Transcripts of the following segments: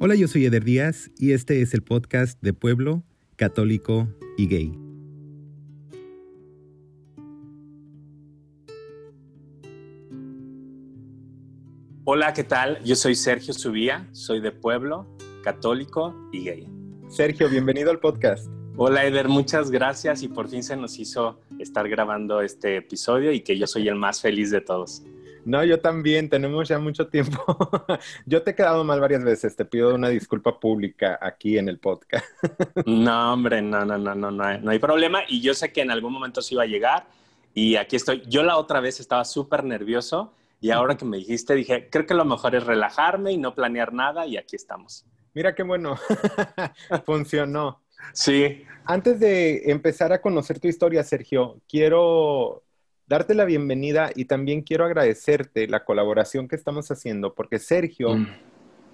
Hola, yo soy Eder Díaz y este es el podcast de Pueblo, Católico y Gay. Hola, ¿qué tal? Yo soy Sergio Subía, soy de Pueblo, Católico y Gay. Sergio, bienvenido al podcast. Hola Eder, muchas gracias y por fin se nos hizo estar grabando este episodio y que yo soy el más feliz de todos. No, yo también, tenemos ya mucho tiempo. yo te he quedado mal varias veces, te pido una disculpa pública aquí en el podcast. no, hombre, no, no, no, no, no hay, no hay problema y yo sé que en algún momento sí iba a llegar y aquí estoy. Yo la otra vez estaba súper nervioso y ahora que me dijiste dije, creo que lo mejor es relajarme y no planear nada y aquí estamos. Mira qué bueno, funcionó. Sí. Antes de empezar a conocer tu historia, Sergio, quiero darte la bienvenida y también quiero agradecerte la colaboración que estamos haciendo, porque Sergio mm.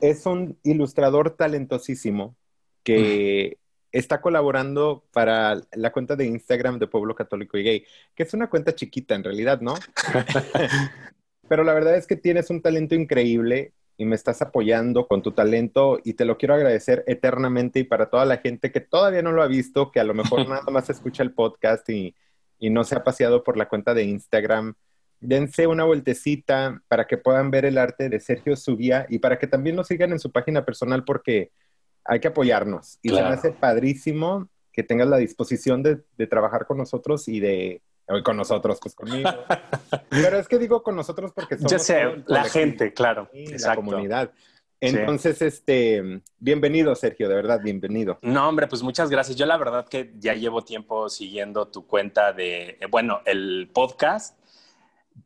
es un ilustrador talentosísimo que mm. está colaborando para la cuenta de Instagram de Pueblo Católico y Gay, que es una cuenta chiquita en realidad, ¿no? Pero la verdad es que tienes un talento increíble y me estás apoyando con tu talento y te lo quiero agradecer eternamente y para toda la gente que todavía no lo ha visto, que a lo mejor nada más escucha el podcast y y no se ha paseado por la cuenta de Instagram, dense una vueltecita para que puedan ver el arte de Sergio Subía y para que también nos sigan en su página personal porque hay que apoyarnos. Y se me hace padrísimo que tengas la disposición de, trabajar con nosotros y de hoy con nosotros, pues conmigo. Pero es que digo con nosotros porque somos. Ya sé, la gente, claro. la comunidad. Entonces, este, bienvenido, Sergio, de verdad, bienvenido. No, hombre, pues muchas gracias. Yo la verdad que ya llevo tiempo siguiendo tu cuenta de, eh, bueno, el podcast.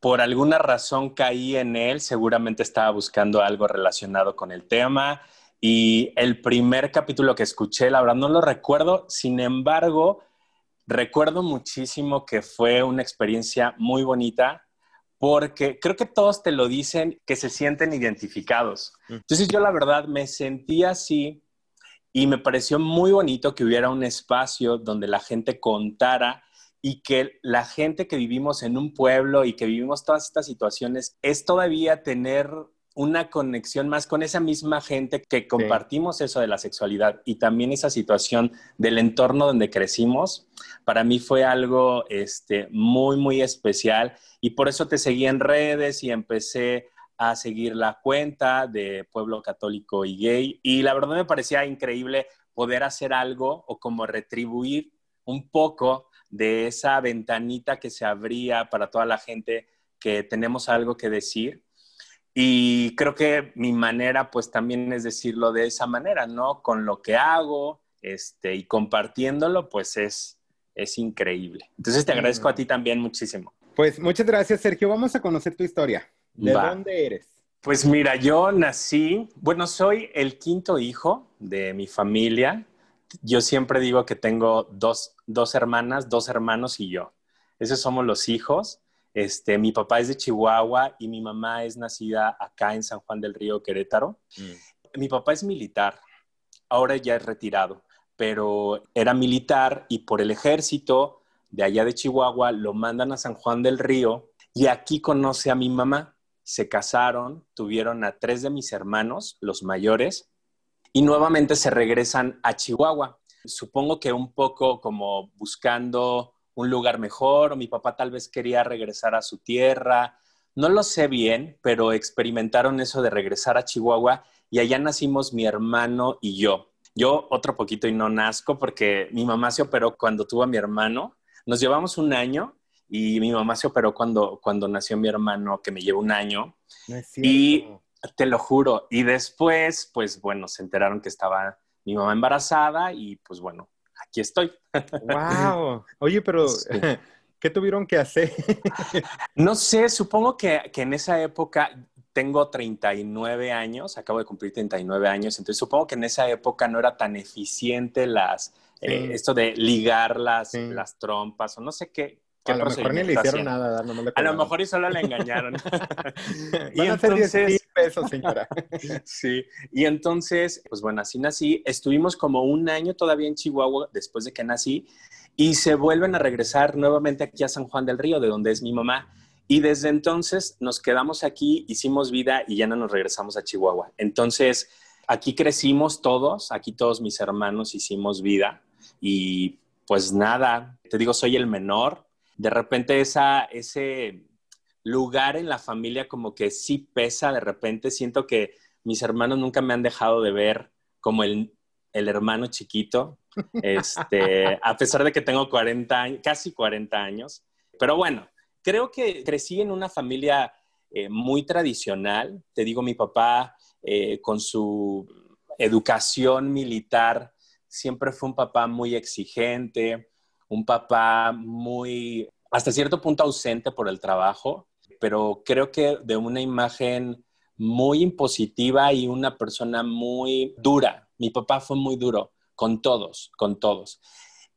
Por alguna razón caí en él, seguramente estaba buscando algo relacionado con el tema. Y el primer capítulo que escuché, la verdad no lo recuerdo, sin embargo, recuerdo muchísimo que fue una experiencia muy bonita porque creo que todos te lo dicen que se sienten identificados. Mm. Entonces yo la verdad me sentí así y me pareció muy bonito que hubiera un espacio donde la gente contara y que la gente que vivimos en un pueblo y que vivimos todas estas situaciones es todavía tener una conexión más con esa misma gente que compartimos eso de la sexualidad y también esa situación del entorno donde crecimos, para mí fue algo este, muy, muy especial y por eso te seguí en redes y empecé a seguir la cuenta de Pueblo Católico y Gay y la verdad me parecía increíble poder hacer algo o como retribuir un poco de esa ventanita que se abría para toda la gente que tenemos algo que decir y creo que mi manera, pues también es decirlo de esa manera, ¿no? Con lo que hago este, y compartiéndolo, pues es, es increíble. Entonces te agradezco a ti también muchísimo. Pues muchas gracias, Sergio. Vamos a conocer tu historia. ¿De dónde eres? Pues mira, yo nací, bueno, soy el quinto hijo de mi familia. Yo siempre digo que tengo dos, dos hermanas, dos hermanos y yo. Esos somos los hijos. Este, mi papá es de Chihuahua y mi mamá es nacida acá en San Juan del Río, Querétaro. Mm. Mi papá es militar, ahora ya es retirado, pero era militar y por el ejército de allá de Chihuahua lo mandan a San Juan del Río y aquí conoce a mi mamá. Se casaron, tuvieron a tres de mis hermanos, los mayores, y nuevamente se regresan a Chihuahua. Supongo que un poco como buscando un lugar mejor o mi papá tal vez quería regresar a su tierra. No lo sé bien, pero experimentaron eso de regresar a Chihuahua y allá nacimos mi hermano y yo. Yo otro poquito y no nazco porque mi mamá se operó cuando tuvo a mi hermano. Nos llevamos un año y mi mamá se operó cuando, cuando nació mi hermano, que me lleva un año. y te lo juro. Y después, pues bueno, se enteraron que estaba mi mamá embarazada y pues bueno, aquí estoy. ¡Wow! Oye, pero ¿qué tuvieron que hacer? no sé, supongo que, en esa época tengo 39 años, acabo de cumplir 39 años, entonces supongo que en esa época no era tan eficiente las, eh, esto de ligar las, las trompas o no sé qué, a lo mejor ni le hicieron nada, no A lo mejor y solo le engañaron. y entonces, pesos, señora. sí, y entonces, pues bueno, así nací. Estuvimos como un año todavía en Chihuahua después de que nací y se vuelven a regresar nuevamente aquí a San Juan del Río, de donde es mi mamá. Y desde entonces nos quedamos aquí, hicimos vida y ya no nos regresamos a Chihuahua. Entonces, aquí crecimos todos, aquí todos mis hermanos hicimos vida y pues nada, te digo, soy el menor. De repente esa, ese lugar en la familia como que sí pesa, de repente siento que mis hermanos nunca me han dejado de ver como el, el hermano chiquito, este, a pesar de que tengo 40 años, casi 40 años. Pero bueno, creo que crecí en una familia eh, muy tradicional. Te digo, mi papá eh, con su educación militar siempre fue un papá muy exigente, un papá muy, hasta cierto punto ausente por el trabajo, pero creo que de una imagen muy impositiva y una persona muy dura. Mi papá fue muy duro con todos, con todos.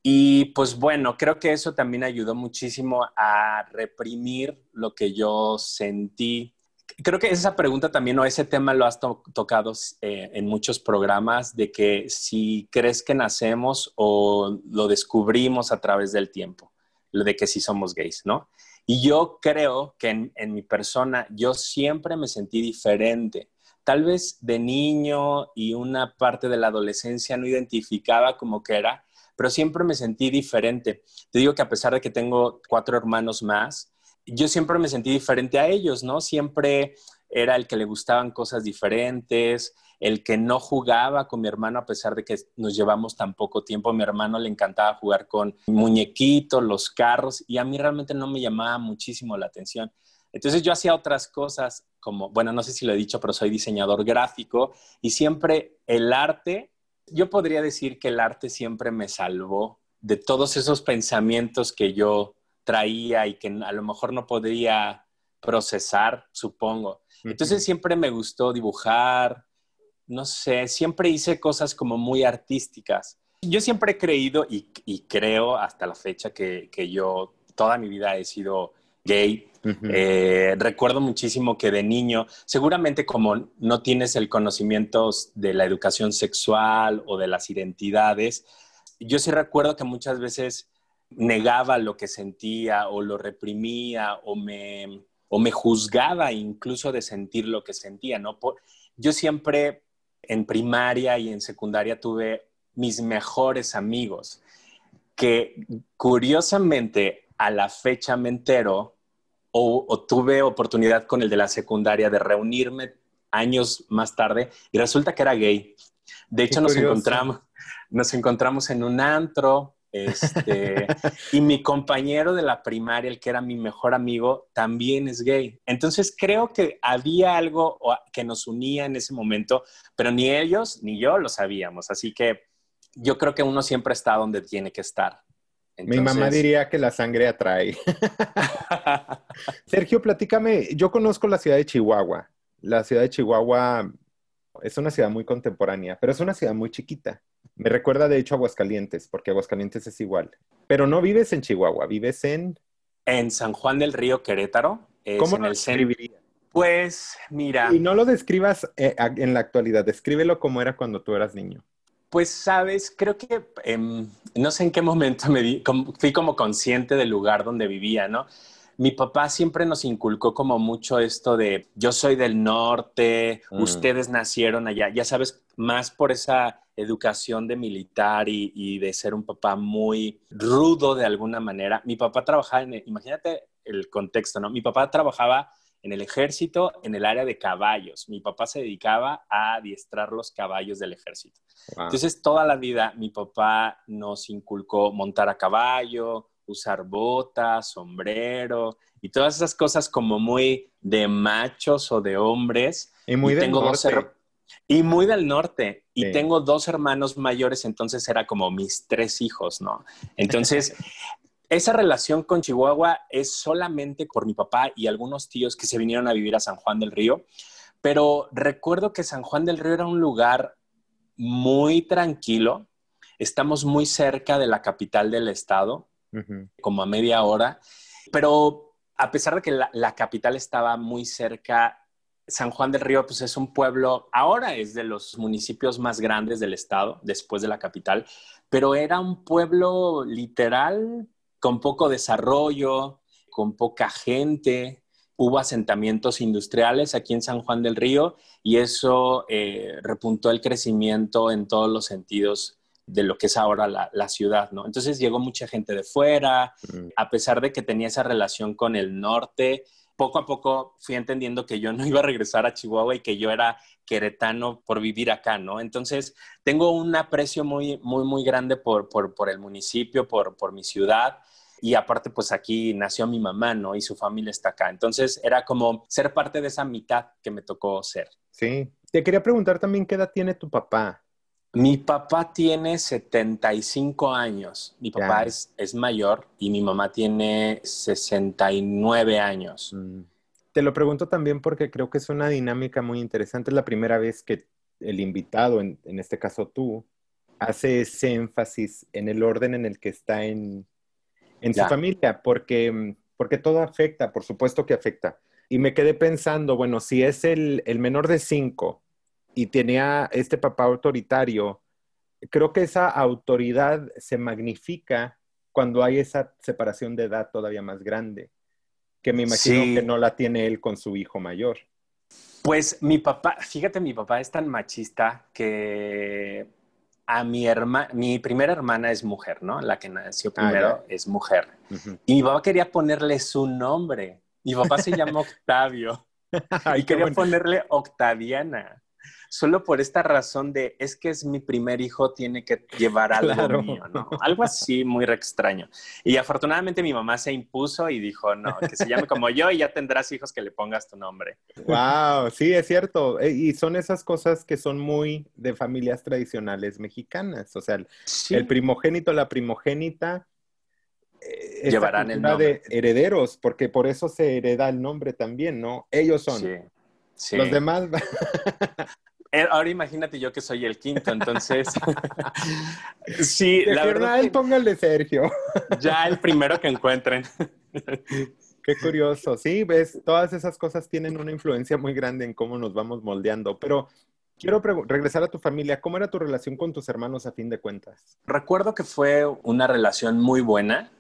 Y pues bueno, creo que eso también ayudó muchísimo a reprimir lo que yo sentí. Creo que esa pregunta también o ese tema lo has tocado eh, en muchos programas de que si crees que nacemos o lo descubrimos a través del tiempo, lo de que si somos gays, ¿no? Y yo creo que en, en mi persona yo siempre me sentí diferente tal vez de niño y una parte de la adolescencia no identificaba como que era, pero siempre me sentí diferente. Te digo que a pesar de que tengo cuatro hermanos más, yo siempre me sentí diferente a ellos, ¿no? Siempre era el que le gustaban cosas diferentes, el que no jugaba con mi hermano a pesar de que nos llevamos tan poco tiempo. A mi hermano le encantaba jugar con muñequitos, los carros, y a mí realmente no me llamaba muchísimo la atención. Entonces yo hacía otras cosas como, bueno, no sé si lo he dicho, pero soy diseñador gráfico y siempre el arte, yo podría decir que el arte siempre me salvó de todos esos pensamientos que yo traía y que a lo mejor no podría procesar, supongo. Entonces siempre me gustó dibujar, no sé, siempre hice cosas como muy artísticas. Yo siempre he creído y, creo hasta la fecha que, que yo toda mi vida he sido gay. Eh, recuerdo muchísimo que de niño, seguramente como no tienes el conocimiento de la educación sexual o de las identidades, yo sí recuerdo que muchas veces negaba lo que sentía o lo reprimía o me, o me juzgaba incluso de sentir lo que sentía, ¿no? yo siempre en primaria y en secundaria tuve mis mejores amigos que curiosamente a la fecha me entero o, tuve oportunidad con el de la secundaria de reunirme años más tarde y resulta que era gay. De hecho, nos encontramos, nos encontramos en un antro este, y mi compañero de la primaria, el que era mi mejor amigo, también es gay. Entonces creo que había algo que nos unía en ese momento, pero ni ellos ni yo lo sabíamos. Así que yo creo que uno siempre está donde tiene que estar. Mi mamá diría que la sangre atrae. Sergio, platícame, yo conozco la ciudad de Chihuahua. La ciudad de Chihuahua es una ciudad muy contemporánea, pero es una ciudad muy chiquita. Me recuerda de hecho a Aguascalientes, porque Aguascalientes es igual. Pero no vives en Chihuahua, vives en... En San Juan del Río Querétaro. ¿Cómo lo describirías? Pues mira. Y no lo describas eh, en la actualidad, descríbelo como era cuando tú eras niño. Pues sabes, creo que em, no sé en qué momento me di, fui como consciente del lugar donde vivía, ¿no? Mi papá siempre nos inculcó como mucho esto de yo soy del norte, mm. ustedes nacieron allá, ya sabes, más por esa educación de militar y, y, de ser un papá muy rudo de alguna manera. Mi papá trabajaba en, imagínate el contexto, ¿no? Mi papá trabajaba en el ejército, en el área de caballos. Mi papá se dedicaba a adiestrar los caballos del ejército. Entonces, toda la vida mi papá nos inculcó montar a caballo, usar botas, sombrero y todas esas cosas como muy de machos o de hombres. Y muy norte. Y muy del norte. Y tengo dos hermanos mayores, entonces era como mis tres hijos, ¿no? Entonces, esa relación con Chihuahua es solamente por mi papá y algunos tíos que se vinieron a vivir a San Juan del Río, pero recuerdo que San Juan del Río era un lugar muy tranquilo. Estamos muy cerca de la capital del estado, como a media hora, pero a pesar de que la, capital estaba muy cerca, San Juan del Río pues es un pueblo, ahora es de los municipios más grandes del estado, después de la capital, pero era un pueblo literal con poco desarrollo, con poca gente, hubo asentamientos industriales aquí en San Juan del Río y eso eh, repuntó el crecimiento en todos los sentidos de lo que es ahora la, ciudad, ¿no? Entonces llegó mucha gente de fuera, mm. a pesar de que tenía esa relación con el norte, poco a poco fui entendiendo que yo no iba a regresar a Chihuahua y que yo era queretano por vivir acá, ¿no? Entonces, tengo un aprecio muy, muy, muy grande por, por, el municipio, por, por mi ciudad. Y aparte, pues aquí nació mi mamá, ¿no? Y su familia está acá. Entonces, era como ser parte de esa mitad que me tocó ser. Sí. Te quería preguntar también qué edad tiene tu papá. Mi papá tiene 75 años. Mi papá es, es, mayor y mi mamá tiene 69 años. Mm. Te lo pregunto también porque creo que es una dinámica muy interesante. Es la primera vez que el invitado, en, este caso tú, hace ese énfasis en el orden en el que está en, su familia, porque, porque todo afecta, por supuesto que afecta. Y me quedé pensando, bueno, si es el, el menor de cinco y tenía este papá autoritario, creo que esa autoridad se magnifica cuando hay esa separación de edad todavía más grande, que me imagino que no la tiene él con su hijo mayor. Pues mi papá, fíjate, mi papá es tan machista que a mi hermana, mi primera hermana es mujer, ¿no? La que nació ah, primero es mujer. Y mi papá quería ponerle su nombre. Mi papá se llama Octavio. y quería ponerle Octaviana solo por esta razón de es que es mi primer hijo, tiene que llevar algo mío, ¿no? Algo así muy extraño. Y afortunadamente mi mamá se impuso y dijo, no, que se llame como yo y ya tendrás hijos que le pongas tu nombre. Wow, sí, es cierto. E, y son esas cosas que son muy de familias tradicionales mexicanas. O sea, el, primogénito, la primogénita. Eh, Llevarán el nombre. de herederos, porque por eso se hereda el nombre también, ¿no? Ellos son. Sí. Sí. Los demás. Eh, ahora imagínate yo que soy el quinto, entonces. sí, la verdad. póngale Sergio. ya el primero que encuentren. Qué curioso. Sí, ves, todas esas cosas tienen una influencia muy grande en cómo nos vamos moldeando. Pero quiero regresar a tu familia. ¿Cómo era tu relación con tus hermanos a fin de cuentas? Recuerdo que fue una relación muy buena.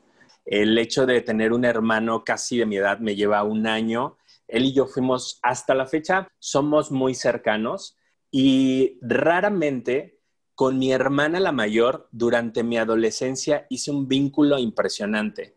El hecho de tener un hermano casi de mi edad me lleva un año. Él y yo fuimos hasta la fecha, somos muy cercanos y raramente con mi hermana la mayor, durante mi adolescencia, hice un vínculo impresionante,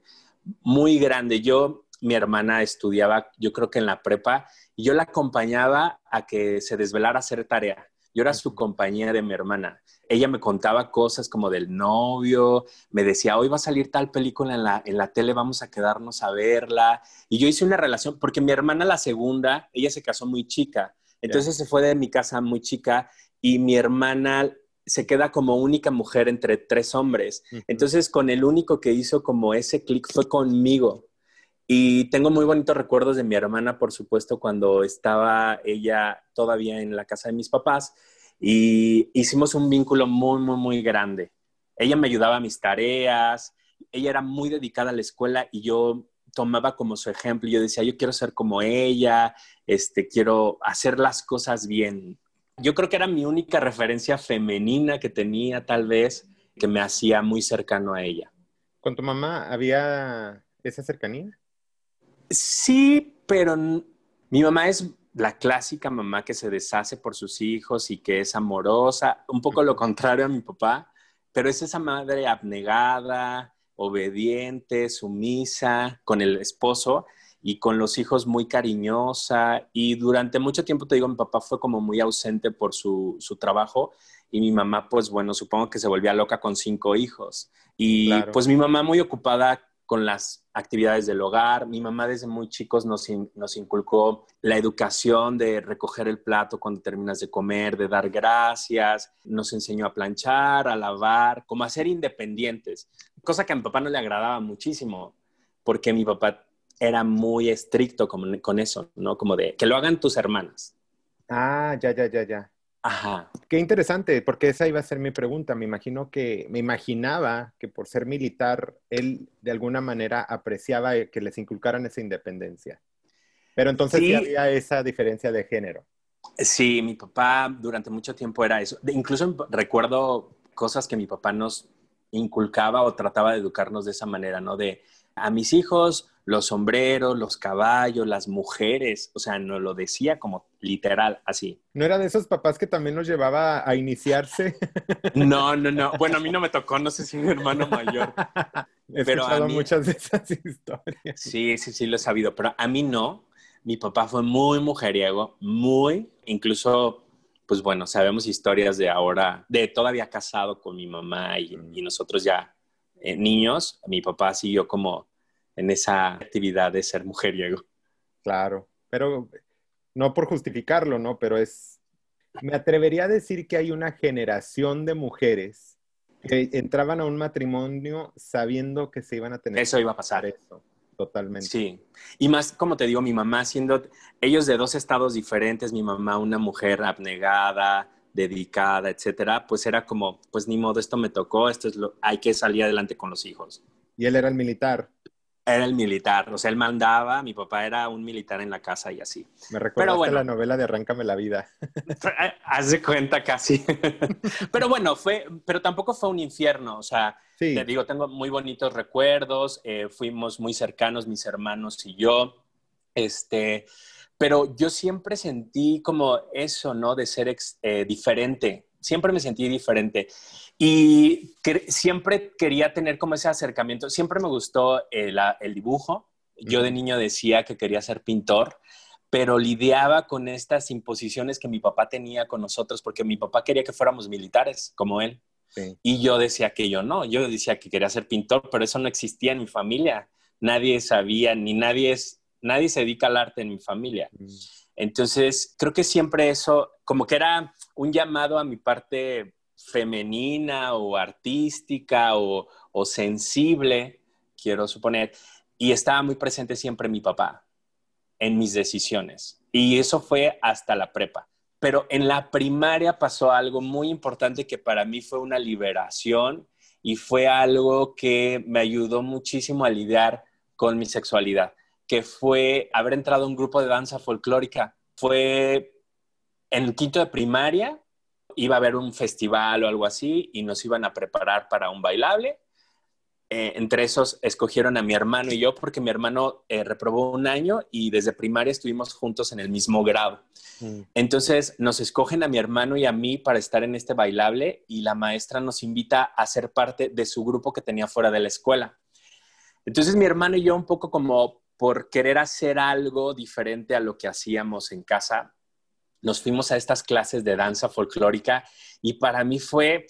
muy grande. Yo, mi hermana estudiaba, yo creo que en la prepa, y yo la acompañaba a que se desvelara a hacer tarea. Yo era su compañía de mi hermana. Ella me contaba cosas como del novio, me decía, hoy va a salir tal película en la, en la tele, vamos a quedarnos a verla. Y yo hice una relación, porque mi hermana la segunda, ella se casó muy chica, entonces se fue de mi casa muy chica y mi hermana se queda como única mujer entre tres hombres. Entonces con el único que hizo como ese clic fue conmigo. Y tengo muy bonitos recuerdos de mi hermana, por supuesto, cuando estaba ella todavía en la casa de mis papás y hicimos un vínculo muy, muy, muy grande. Ella me ayudaba a mis tareas, ella era muy dedicada a la escuela y yo tomaba como su ejemplo. Yo decía, yo quiero ser como ella, este, quiero hacer las cosas bien. Yo creo que era mi única referencia femenina que tenía, tal vez, que me hacía muy cercano a ella. ¿Con tu mamá había esa cercanía? Sí, pero mi mamá es la clásica mamá que se deshace por sus hijos y que es amorosa, un poco lo contrario a mi papá, pero es esa madre abnegada, obediente, sumisa con el esposo y con los hijos muy cariñosa. Y durante mucho tiempo, te digo, mi papá fue como muy ausente por su, trabajo y mi mamá, pues bueno, supongo que se volvía loca con cinco hijos. Y pues mi mamá muy ocupada con las actividades del hogar. Mi mamá desde muy chicos nos, nos, inculcó la educación de recoger el plato cuando terminas de comer, de dar gracias. Nos enseñó a planchar, a lavar, como a ser independientes cosa que a mi papá no le agradaba muchísimo, porque mi papá era muy estricto con, con eso, ¿no? Como de que lo hagan tus hermanas. Ah, ya, ya, ya, ya. Ajá. Qué interesante, porque esa iba a ser mi pregunta. Me imagino que, me imaginaba que por ser militar, él de alguna manera apreciaba que les inculcaran esa independencia. Pero entonces sí, había esa diferencia de género. Sí, mi papá durante mucho tiempo era eso. incluso recuerdo cosas que mi papá nos inculcaba o trataba de educarnos de esa manera, ¿no? De a mis hijos los sombreros, los caballos, las mujeres, o sea, no lo decía como literal, así. ¿No era de esos papás que también nos llevaba a iniciarse? No, no, no. Bueno, a mí no me tocó, no sé si mi hermano mayor. He pero escuchado muchas de esas historias. Sí, sí, sí, lo he sabido, pero a mí no. Mi papá fue muy mujeriego, muy, incluso, pues bueno, sabemos historias de ahora, de todavía casado con mi mamá y, nosotros ya eh, niños. Mi papá siguió como en esa actividad de ser mujeriego. Claro, pero no por justificarlo, ¿no? Pero es, me atrevería a decir que hay una generación de mujeres que entraban a un matrimonio sabiendo que se iban a tener. Eso iba a pasar. Eso, totalmente. Sí. Y más, como te digo, mi mamá siendo, ellos de dos estados diferentes, mi mamá una mujer abnegada, dedicada, etcétera, pues era como, pues ni modo, esto me tocó, esto es lo, hay que salir adelante con los hijos. Y él era el militar. Era el militar, o sea, él mandaba, mi papá era un militar en la casa y así. Me recuerda bueno, la novela de Arráncame la vida. Haz de cuenta casi. pero bueno, fue, pero tampoco fue un infierno, o sea, te digo, tengo muy bonitos recuerdos, eh, fuimos muy cercanos mis hermanos y yo, este, pero yo siempre sentí como eso, ¿no? De ser eh, diferente, siempre me sentí diferente. Y siempre quería tener como ese acercamiento. Siempre me gustó el, dibujo. Yo de niño decía que quería ser pintor, pero lidiaba con estas imposiciones que mi papá tenía con nosotros, porque mi papá quería que fuéramos militares como él. Y yo decía que yo no, yo decía que quería ser pintor, pero eso no existía en mi familia. Nadie sabía, ni nadie, es, nadie se dedica al arte en mi familia. Entonces, creo que siempre eso, como que era un llamado a mi parte femenina o artística o, sensible, quiero suponer, y estaba muy presente siempre mi papá en mis decisiones. Y eso fue hasta la prepa. Pero en la primaria pasó algo muy importante que para mí fue una liberación y fue algo que me ayudó muchísimo a lidiar con mi sexualidad, que fue haber entrado a un grupo de danza folclórica. Fue en el quinto de primaria, iba a haber un festival o algo así y nos iban a preparar para un bailable. Eh, entre esos escogieron a mi hermano y yo porque mi hermano eh, reprobó un año y desde primaria estuvimos juntos en el mismo grado. Mm. Entonces nos escogen a mi hermano y a mí para estar en este bailable y la maestra nos invita a ser parte de su grupo que tenía fuera de la escuela. Entonces mi hermano y yo un poco como por querer hacer algo diferente a lo que hacíamos en casa, nos fuimos a estas clases de danza folclórica y para mí fue,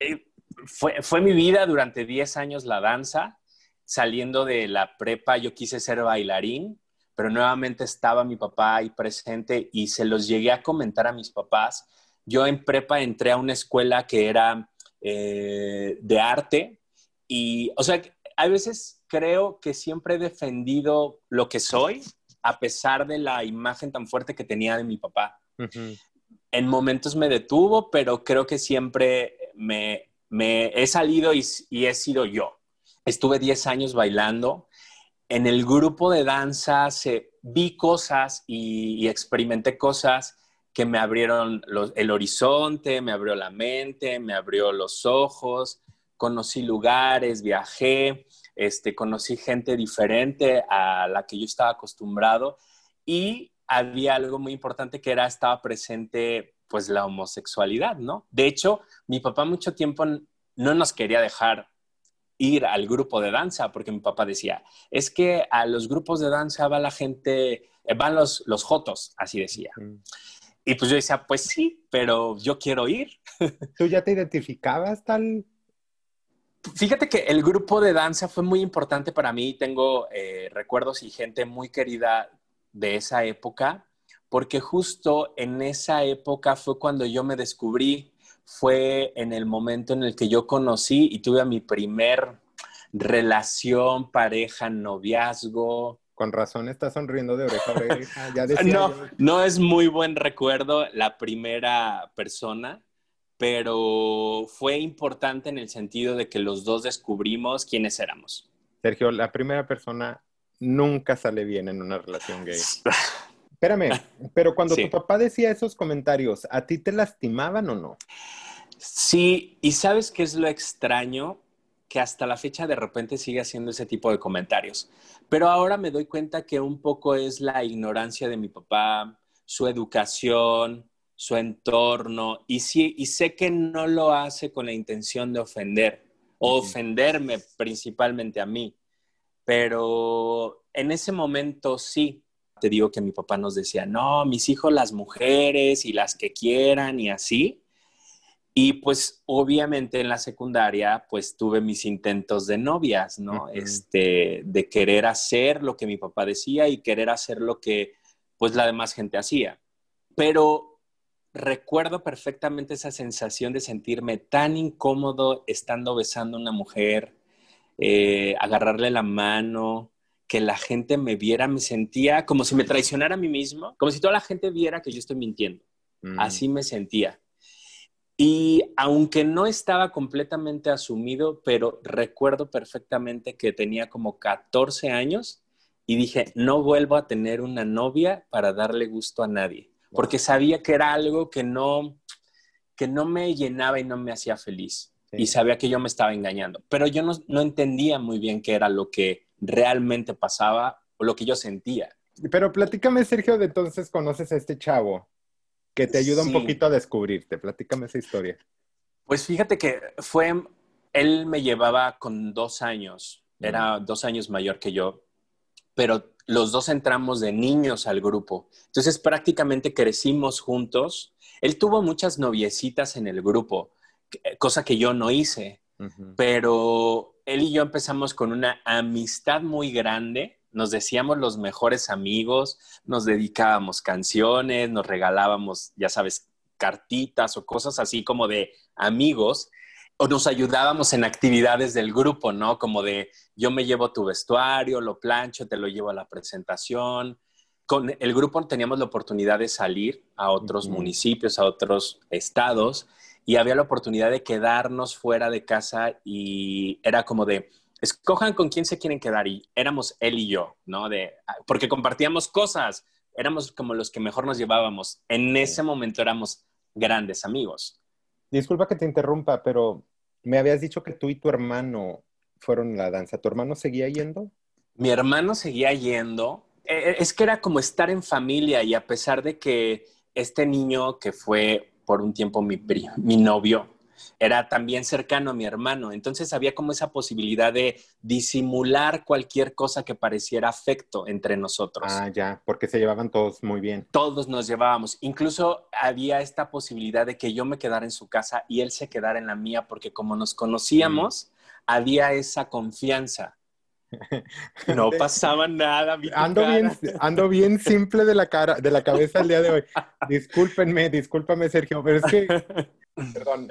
eh, fue, fue mi vida durante 10 años la danza. Saliendo de la prepa yo quise ser bailarín, pero nuevamente estaba mi papá ahí presente y se los llegué a comentar a mis papás. Yo en prepa entré a una escuela que era eh, de arte y, o sea, a veces creo que siempre he defendido lo que soy, a pesar de la imagen tan fuerte que tenía de mi papá. En momentos me detuvo, pero creo que siempre me, he salido y, he sido yo. Estuve 10 años bailando. En el grupo de danza se, vi cosas y, experimenté cosas que me abrieron el horizonte, me abrió la mente, me abrió los ojos, conocí lugares, viajé, este, conocí gente diferente a la que yo estaba acostumbrado y había algo muy importante que era, estaba presente pues la homosexualidad, ¿no? De hecho, mi papá mucho tiempo no nos quería dejar ir al grupo de danza, porque mi papá decía, es que a los grupos de danza va la gente, eh, van los, los jotos, así decía. Y pues yo decía, pues sí, pero yo quiero ir. ¿Tú ya te identificabas tal Fíjate que el grupo de danza fue muy importante para mí. Tengo eh, recuerdos y gente muy querida de esa época, porque justo en esa época fue cuando yo me descubrí, fue en el momento en el que yo conocí y tuve a mi primer relación, pareja, noviazgo. Con razón está sonriendo de oreja a oreja. no, no es muy buen recuerdo la primera persona pero fue importante en el sentido de que los dos descubrimos quiénes éramos. Sergio, la primera persona nunca sale bien en una relación gay. Espérame, pero cuando tu papá decía esos comentarios, ¿a ti te lastimaban o no? Sí, y ¿sabes qué es lo extraño? que hasta la fecha de repente sigue haciendo ese tipo de comentarios. Pero ahora me doy cuenta que un poco es la ignorancia de mi papá, su educación, su entorno, y, sí, y sé que no lo hace con la intención de ofender o ofenderme principalmente a mí, pero en ese momento sí. Te digo que mi papá nos decía, no, mis hijos las mujeres y las que quieran y así. Y pues obviamente en la secundaria pues tuve mis intentos de novias, ¿no? Este, de querer hacer lo que mi papá decía y querer hacer lo que pues la demás gente hacía. Pero recuerdo perfectamente esa sensación de sentirme tan incómodo estando besando a una mujer, eh, agarrarle la mano, que la gente me viera, me sentía como si me traicionara a mí mismo, como si toda la gente viera que yo estoy mintiendo. Mm. Así me sentía. Y aunque no estaba completamente asumido, pero recuerdo perfectamente que tenía como 14 años y dije, no vuelvo a tener una novia para darle gusto a nadie, porque sabía que era algo que no, que no me llenaba y no me hacía feliz. Y sabía que yo me estaba engañando, pero yo no, no entendía muy bien qué era lo que realmente pasaba o lo que yo sentía. Pero platícame, Sergio, de entonces conoces a este chavo que te ayuda un poquito a descubrirte. Platícame esa historia. Pues fíjate que fue, él me llevaba con dos años, era dos años mayor que yo, pero los dos entramos de niños al grupo. Entonces prácticamente crecimos juntos. Él tuvo muchas noviecitas en el grupo, cosa que yo no hice, pero él y yo empezamos con una amistad muy grande nos decíamos los mejores amigos, nos dedicábamos canciones, nos regalábamos, ya sabes, cartitas o cosas así como de amigos, o nos ayudábamos en actividades del grupo, ¿no? Como de yo me llevo tu vestuario, lo plancho, te lo llevo a la presentación. Con el grupo teníamos la oportunidad de salir a otros municipios, a otros estados, y había la oportunidad de quedarnos fuera de casa y era como de, escojan con quién se quieren quedar y éramos él y yo, ¿no? De, porque compartíamos cosas, éramos como los que mejor nos llevábamos. En ese momento éramos grandes amigos. Disculpa que te interrumpa, pero me habías dicho que tú y tu hermano fueron a la danza. ¿Tu hermano seguía yendo? Mi hermano seguía yendo. E, e, es que era como estar en familia y a pesar de que este niño que fue por un tiempo mi, mi novio, era también cercano a mi hermano. Entonces había como esa posibilidad de disimular cualquier cosa que pareciera afecto entre nosotros. Ah, ya, porque se llevaban todos muy bien. Todos nos llevábamos. Incluso había esta posibilidad de que yo me quedara en su casa y él se quedara en la mía, porque como nos conocíamos, había esa confianza. No pasaba nada. Ando bien, ando bien simple de la cara, de la cabeza el día de hoy. Discúlpenme, discúlpame, Sergio, pero es que Perdón.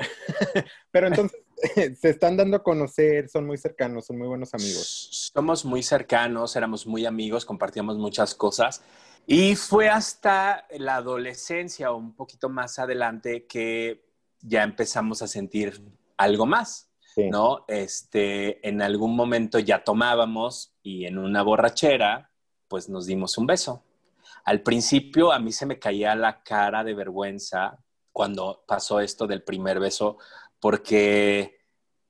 Pero entonces, se están dando a conocer, son muy cercanos, son muy buenos amigos. Somos muy cercanos, éramos muy amigos, compartíamos muchas cosas. Y fue hasta la adolescencia o un poquito más adelante que ya empezamos a sentir algo más, ¿no? Este, en algún momento ya tomábamos y en una borrachera, pues nos dimos un beso. Al principio a mí se me caía la cara de vergüenza cuando pasó esto del primer beso, porque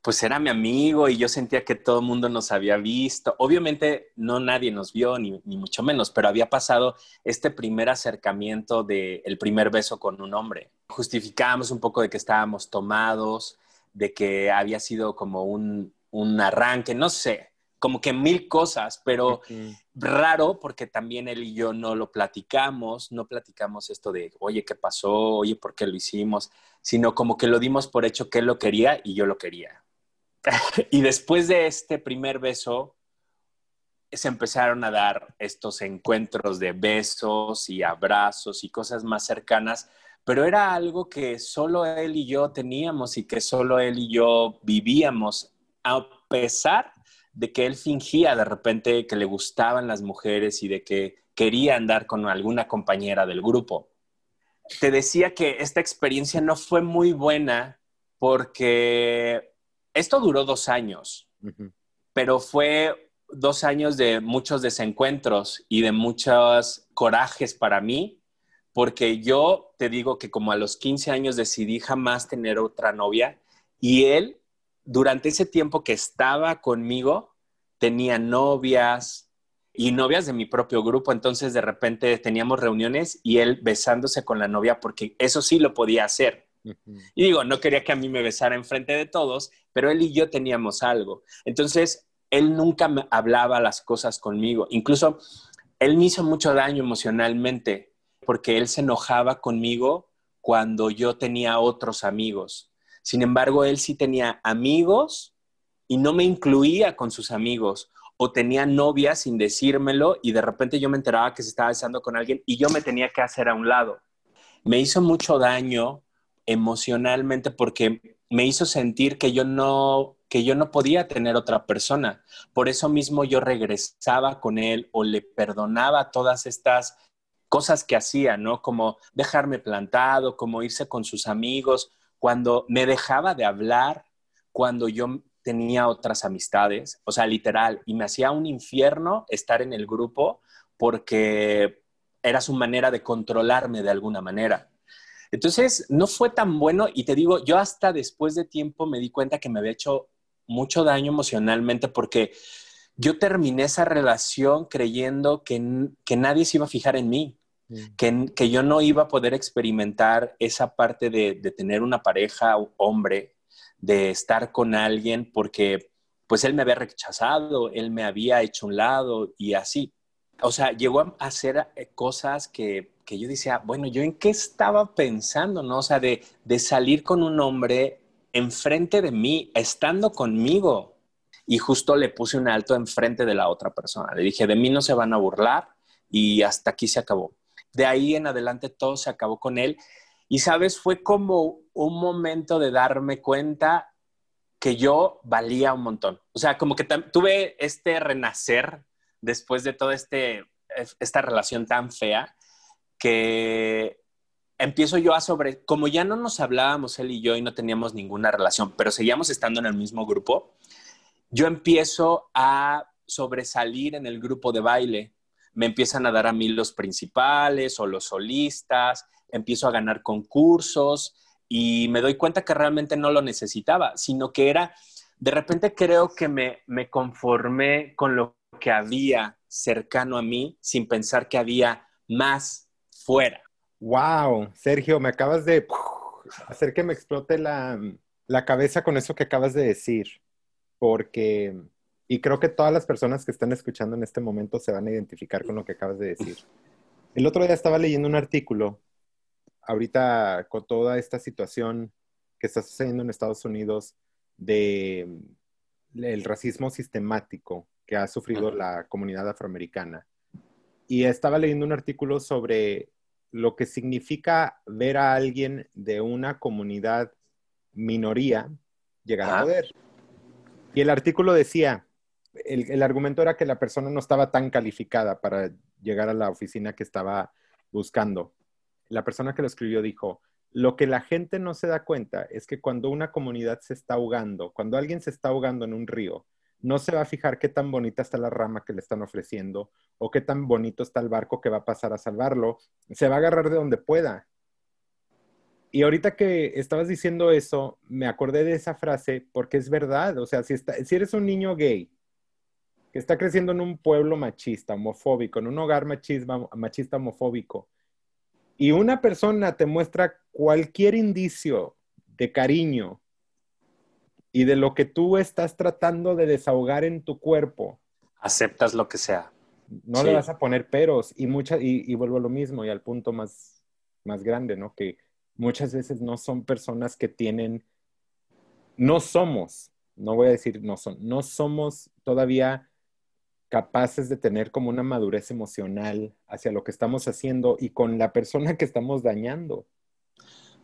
pues era mi amigo y yo sentía que todo el mundo nos había visto. Obviamente no nadie nos vio, ni, mucho menos, pero había pasado este primer acercamiento del el primer beso con un hombre. Justificábamos un poco de que estábamos tomados, de que había sido como un, un arranque, no sé, como que mil cosas, pero raro porque también él y yo no lo platicamos, no platicamos esto de, oye, ¿qué pasó? Oye, ¿por qué lo hicimos? Sino como que lo dimos por hecho que él lo quería y yo lo quería. y después de este primer beso, se empezaron a dar estos encuentros de besos y abrazos y cosas más cercanas, pero era algo que solo él y yo teníamos y que solo él y yo vivíamos, a pesar de que él fingía de repente que le gustaban las mujeres y de que quería andar con alguna compañera del grupo. Te decía que esta experiencia no fue muy buena porque esto duró dos años, pero fue dos años de muchos desencuentros y de muchos corajes para mí, porque yo te digo que como a los 15 años decidí jamás tener otra novia y él durante ese tiempo que estaba conmigo, tenía novias y novias de mi propio grupo, entonces de repente teníamos reuniones y él besándose con la novia porque eso sí lo podía hacer. Y digo, no quería que a mí me besara enfrente de todos, pero él y yo teníamos algo. Entonces, él nunca me hablaba las cosas conmigo. Incluso él me hizo mucho daño emocionalmente porque él se enojaba conmigo cuando yo tenía otros amigos. Sin embargo, él sí tenía amigos y no me incluía con sus amigos o tenía novia sin decírmelo y de repente yo me enteraba que se estaba besando con alguien y yo me tenía que hacer a un lado. Me hizo mucho daño emocionalmente porque me hizo sentir que yo no que yo no podía tener otra persona. Por eso mismo yo regresaba con él o le perdonaba todas estas cosas que hacía, ¿no? Como dejarme plantado, como irse con sus amigos, cuando me dejaba de hablar, cuando yo tenía otras amistades, o sea, literal, y me hacía un infierno estar en el grupo porque era su manera de controlarme de alguna manera. Entonces, no fue tan bueno y te digo, yo hasta después de tiempo me di cuenta que me había hecho mucho daño emocionalmente porque yo terminé esa relación creyendo que, que nadie se iba a fijar en mí, que, que, yo no iba a poder experimentar esa parte de, de tener una pareja, hombre, de estar con alguien porque pues él me había rechazado, él me había hecho un lado y así. O sea, llegó a hacer eh, cosas que que yo decía, bueno, ¿yo en qué estaba pensando, no? O sea, de, de salir con un hombre enfrente de mí, estando conmigo. Y justo le puse un alto enfrente de la otra persona. Le dije, de mí no se van a burlar y hasta aquí se acabó. De ahí en adelante todo se acabó con él. Y sabes, fue como un momento de darme cuenta que yo valía un montón. O sea, como que tuve este renacer después de toda este, esta relación tan fea que empiezo yo a sobre, como ya no nos hablábamos él y yo y no teníamos ninguna relación, pero seguíamos estando en el mismo grupo, yo empiezo a sobresalir en el grupo de baile. Me empiezan a dar a mí los principales o los solistas, empiezo a ganar concursos y me doy cuenta que realmente no lo necesitaba, sino que era, de repente creo que me, me conformé con lo que había cercano a mí sin pensar que había más fuera. Wow, Sergio, me acabas de hacer que me explote la, cabeza con eso que acabas de decir, porque, y creo que todas las personas que están escuchando en este momento se van a identificar con lo que acabas de decir. El otro día estaba leyendo un artículo, ahorita con toda esta situación que está sucediendo en Estados Unidos de el racismo sistemático que ha sufrido la comunidad afroamericana. Y estaba leyendo un artículo sobre lo que significa ver a alguien de una comunidad minoría llegar a poder. Y el artículo decía, el, argumento era que la persona no estaba tan calificada para llegar a la oficina que estaba buscando. La persona que lo escribió dijo, lo que la gente no se da cuenta es que cuando una comunidad se está ahogando, cuando alguien se está ahogando en un río, no se va a fijar qué tan bonita está la rama que le están ofreciendo o qué tan bonito está el barco que va a pasar a salvarlo. Se va a agarrar de donde pueda. Y ahorita que estabas diciendo eso, me acordé de esa frase porque es verdad. O sea, si, si eres un niño gay que está creciendo en un pueblo machista, homofóbico, en un hogar machista, machista homofóbico, y una persona te muestra cualquier indicio de cariño, y de lo que tú estás tratando de desahogar en tu cuerpo. Aceptas lo que sea. No le vas a poner peros y, mucha, y, vuelvo a lo mismo y al punto más, más grande, ¿no? Que muchas veces no son personas que tienen, no somos, no voy a decir no son, no somos todavía capaces de tener como una madurez emocional hacia lo que estamos haciendo y con la persona que estamos dañando.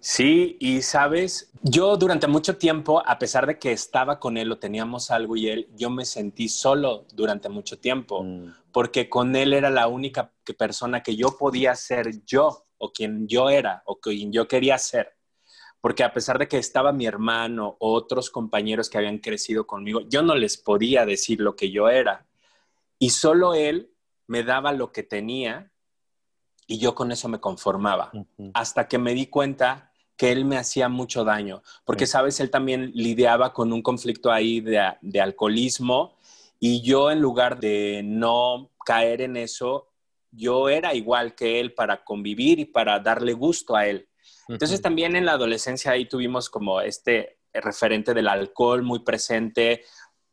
Sí, y sabes, yo durante mucho tiempo, a pesar de que estaba con él o teníamos algo y él, yo me sentí solo durante mucho tiempo, mm. porque con él era la única persona que yo podía ser yo, o quien yo era, o quien yo quería ser. Porque a pesar de que estaba mi hermano o otros compañeros que habían crecido conmigo, yo no les podía decir lo que yo era. Y solo él me daba lo que tenía y yo con eso me conformaba. Hasta que me di cuenta que él me hacía mucho daño, porque, sabes, él también lidiaba con un conflicto ahí de, alcoholismo y yo en lugar de no caer en eso, yo era igual que él para convivir y para darle gusto a él. Entonces también en la adolescencia ahí tuvimos como este referente del alcohol muy presente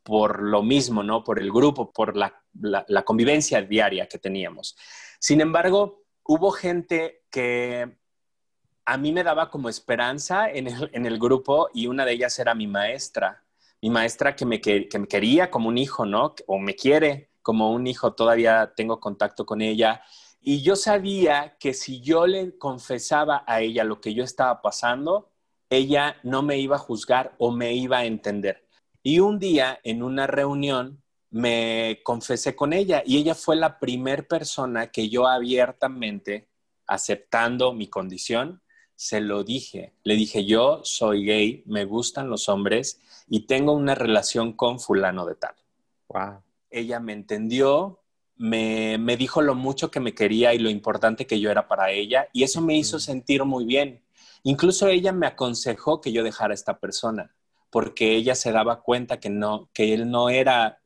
por lo mismo, ¿no? Por el grupo, por la, la convivencia diaria que teníamos. Sin embargo, hubo gente que a mí me daba como esperanza en el, grupo y una de ellas era mi maestra, mi maestra que me, me quería como un hijo, ¿no? O me quiere como un hijo, todavía tengo contacto con ella. Y yo sabía que si yo le confesaba a ella lo que yo estaba pasando, ella no me iba a juzgar o me iba a entender. Y un día en una reunión me confesé con ella y ella fue la primer persona que yo abiertamente, aceptando mi condición, se lo dije. Le dije, yo soy gay, me gustan los hombres y tengo una relación con fulano de tal. Wow. Ella me entendió, me, me, dijo lo mucho que me quería y lo importante que yo era para ella y eso me hizo sentir muy bien. Incluso ella me aconsejó que yo dejara a esta persona porque ella se daba cuenta que no, que él no era,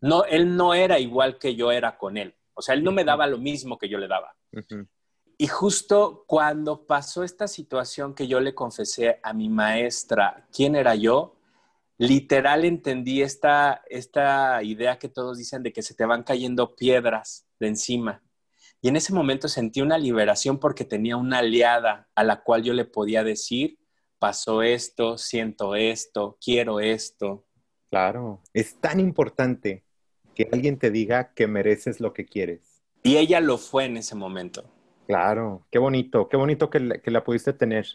no, él no era igual que yo era con él. O sea, él no me daba lo mismo que yo le daba. Y justo cuando pasó esta situación que yo le confesé a mi maestra quién era yo, literal entendí esta, esta idea que todos dicen de que se te van cayendo piedras de encima. Y en ese momento sentí una liberación porque tenía una aliada a la cual yo le podía decir, pasó esto, siento esto, quiero esto. Claro, es tan importante que alguien te diga que mereces lo que quieres. Y ella lo fue en ese momento. Claro, qué bonito, qué bonito que, la pudiste tener.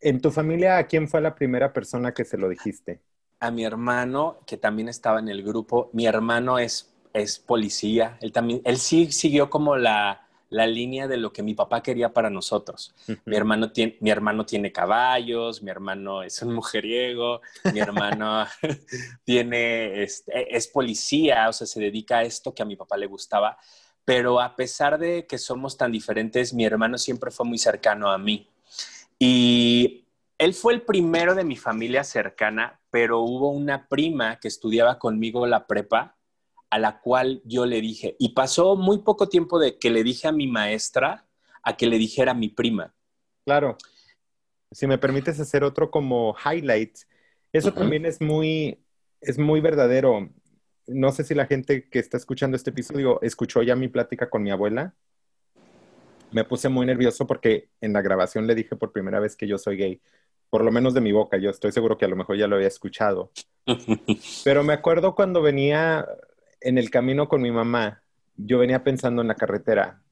¿En tu familia a quién fue la primera persona que se lo dijiste? A mi hermano, que también estaba en el grupo. Mi hermano es, es policía. Él también, él sí siguió como la, línea de lo que mi papá quería para nosotros. mi, hermano tiene, mi hermano tiene caballos, mi hermano es un mujeriego, mi hermano tiene, es, es policía, o sea, se dedica a esto que a mi papá le gustaba pero a pesar de que somos tan diferentes, mi hermano siempre fue muy cercano a mí. Y él fue el primero de mi familia cercana, pero hubo una prima que estudiaba conmigo la prepa, a la cual yo le dije, y pasó muy poco tiempo de que le dije a mi maestra a que le dijera a mi prima. Claro. Si me permites hacer otro como highlight, eso también es muy, es muy verdadero no sé si la gente que está escuchando este episodio escuchó ya mi plática con mi abuela. Me puse muy nervioso porque en la grabación le dije por primera vez que yo soy gay, por lo menos de mi boca. Yo estoy seguro que a lo mejor ya lo había escuchado. Pero me acuerdo cuando venía en el camino con mi mamá, yo venía pensando en la carretera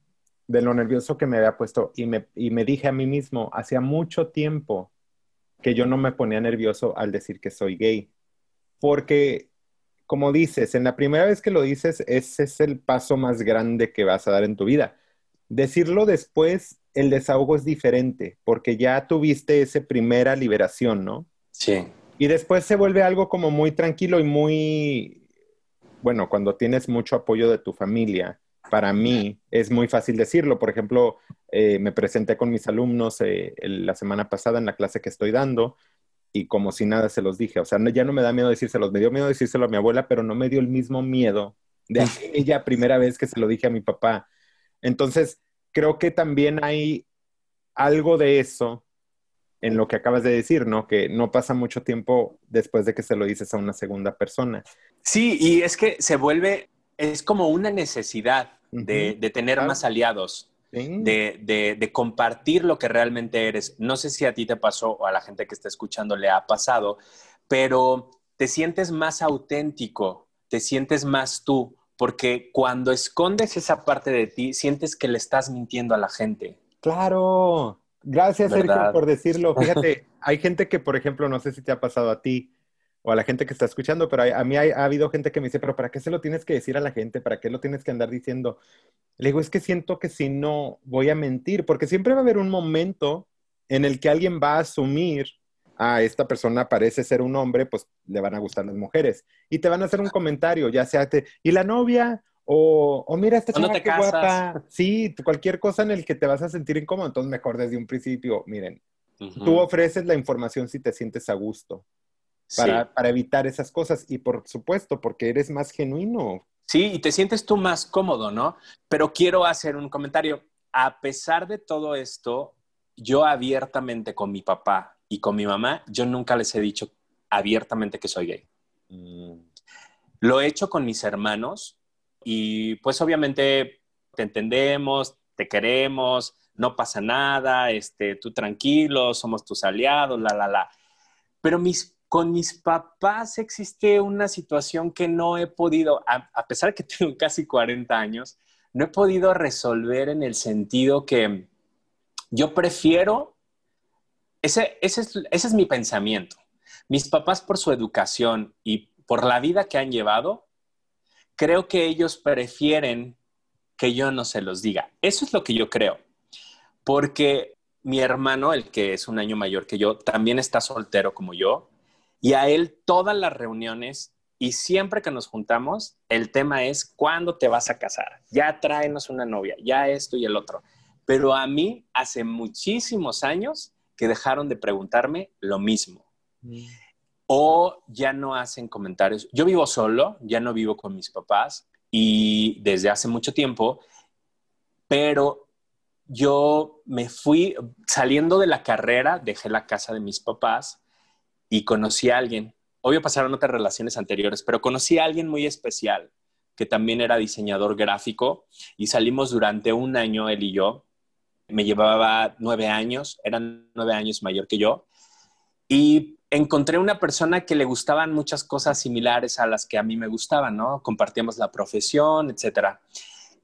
de lo nervioso que me había puesto y me, y me dije a mí mismo, hacía mucho tiempo que yo no me ponía nervioso al decir que soy gay. Porque como dices, en la primera vez que lo dices, ese es el paso más grande que vas a dar en tu vida. Decirlo después, el desahogo es diferente, porque ya tuviste esa primera liberación, ¿no? Sí. Y después se vuelve algo como muy tranquilo y muy, bueno, cuando tienes mucho apoyo de tu familia, para mí es muy fácil decirlo. Por ejemplo, eh, me presenté con mis alumnos eh, la semana pasada en la clase que estoy dando y como si nada se los dije. O sea, ya no me da miedo decírselos. Me dio miedo decírselo a mi abuela, pero no me dio el mismo miedo de aquella primera vez que se lo dije a mi papá. Entonces, creo que también hay algo de eso en lo que acabas de decir, ¿no? Que no pasa mucho tiempo después de que se lo dices a una segunda persona. Sí, y es que se vuelve, es como una necesidad de, tener más aliados de, compartir lo que realmente eres. No sé si a ti te pasó o a la gente que está escuchando le ha pasado, pero te sientes más auténtico, te sientes más tú, porque cuando escondes esa parte de ti, sientes que le estás mintiendo a la gente. Claro. Gracias, Sergio, por decirlo. Fíjate, hay gente que, por ejemplo, no sé si te ha pasado a ti, o a la gente que está escuchando, pero a, mí ha habido gente que me dice, pero ¿para qué se lo tienes que decir a la gente? ¿Para qué lo tienes que andar diciendo? Le digo, es que siento que si no, voy a mentir, porque siempre va a haber un momento en el que alguien va a asumir, ah, esta persona parece ser un hombre, pues le van a gustar las mujeres. Y te van a hacer un comentario, ya sea, te, ¿y la novia? O, o mira, esta chica qué guapa. Sí, cualquier cosa en el que te vas a sentir incómodo. Entonces, mejor desde un principio, miren, Tú ofreces la información si te sientes a gusto para, para evitar esas cosas y por supuesto porque eres más genuino. Sí, y te sientes tú más cómodo, ¿no? Pero quiero hacer un comentario. A pesar de todo esto, yo abiertamente con mi papá y con mi mamá, yo nunca les he dicho abiertamente que soy gay. Mm. Lo he hecho con mis hermanos y pues obviamente te entendemos, te queremos, no pasa nada, este, tú tranquilo, somos tus aliados, la, la, la. Pero mis, con mis papás existe una situación que no he podido, a, pesar de que tengo casi 40 años, no he podido resolver en el sentido que yo prefiero, ese, ese, es, ese es mi pensamiento. Mis papás por su educación y por la vida que han llevado, creo que ellos prefieren que yo no se los diga. Eso es lo que yo creo. Porque mi hermano, el que es un año mayor que yo, también está soltero como yo. Y a él todas las reuniones y siempre que nos juntamos, el tema es cuándo te vas a casar. Ya tráenos una novia, ya esto y el otro. Pero a mí hace muchísimos años que dejaron de preguntarme lo mismo. Mm. O ya no hacen comentarios. Yo vivo solo, ya no vivo con mis papás y desde hace mucho tiempo, pero yo me fui saliendo de la carrera, dejé la casa de mis papás y conocí a alguien. Obvio pasaron otras relaciones anteriores, pero conocí a alguien muy especial que también era diseñador gráfico y salimos durante un año él y yo. Me llevaba nueve años, eran nueve años mayor que yo. Y encontré una persona que le gustaban muchas cosas similares a las que a mí me gustaban, ¿no? Compartíamos la profesión, etcétera.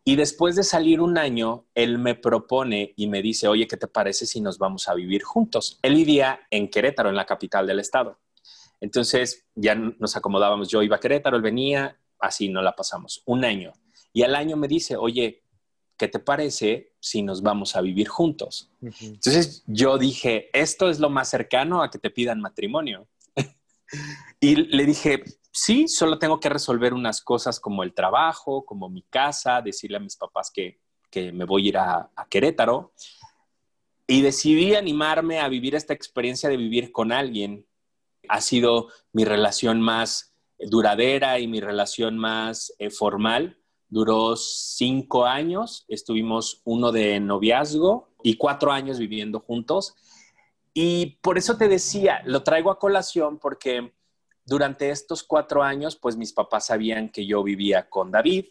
Y después de salir un año, él me propone y me dice, oye, ¿qué te parece si nos vamos a vivir juntos? Él vivía en Querétaro, en la capital del estado. Entonces ya nos acomodábamos, yo iba a Querétaro, él venía, así nos la pasamos, un año. Y al año me dice, oye, ¿qué te parece si nos vamos a vivir juntos? Entonces yo dije, esto es lo más cercano a que te pidan matrimonio. y le dije, sí, solo tengo que resolver unas cosas como el trabajo, como mi casa, decirle a mis papás que, me voy a ir a, a, Querétaro. Y decidí animarme a vivir esta experiencia de vivir con alguien. Ha sido mi relación más duradera y mi relación más eh, formal. Duró cinco años, estuvimos uno de noviazgo y cuatro años viviendo juntos. Y por eso te decía, lo traigo a colación porque durante estos cuatro años, pues mis papás sabían que yo vivía con David,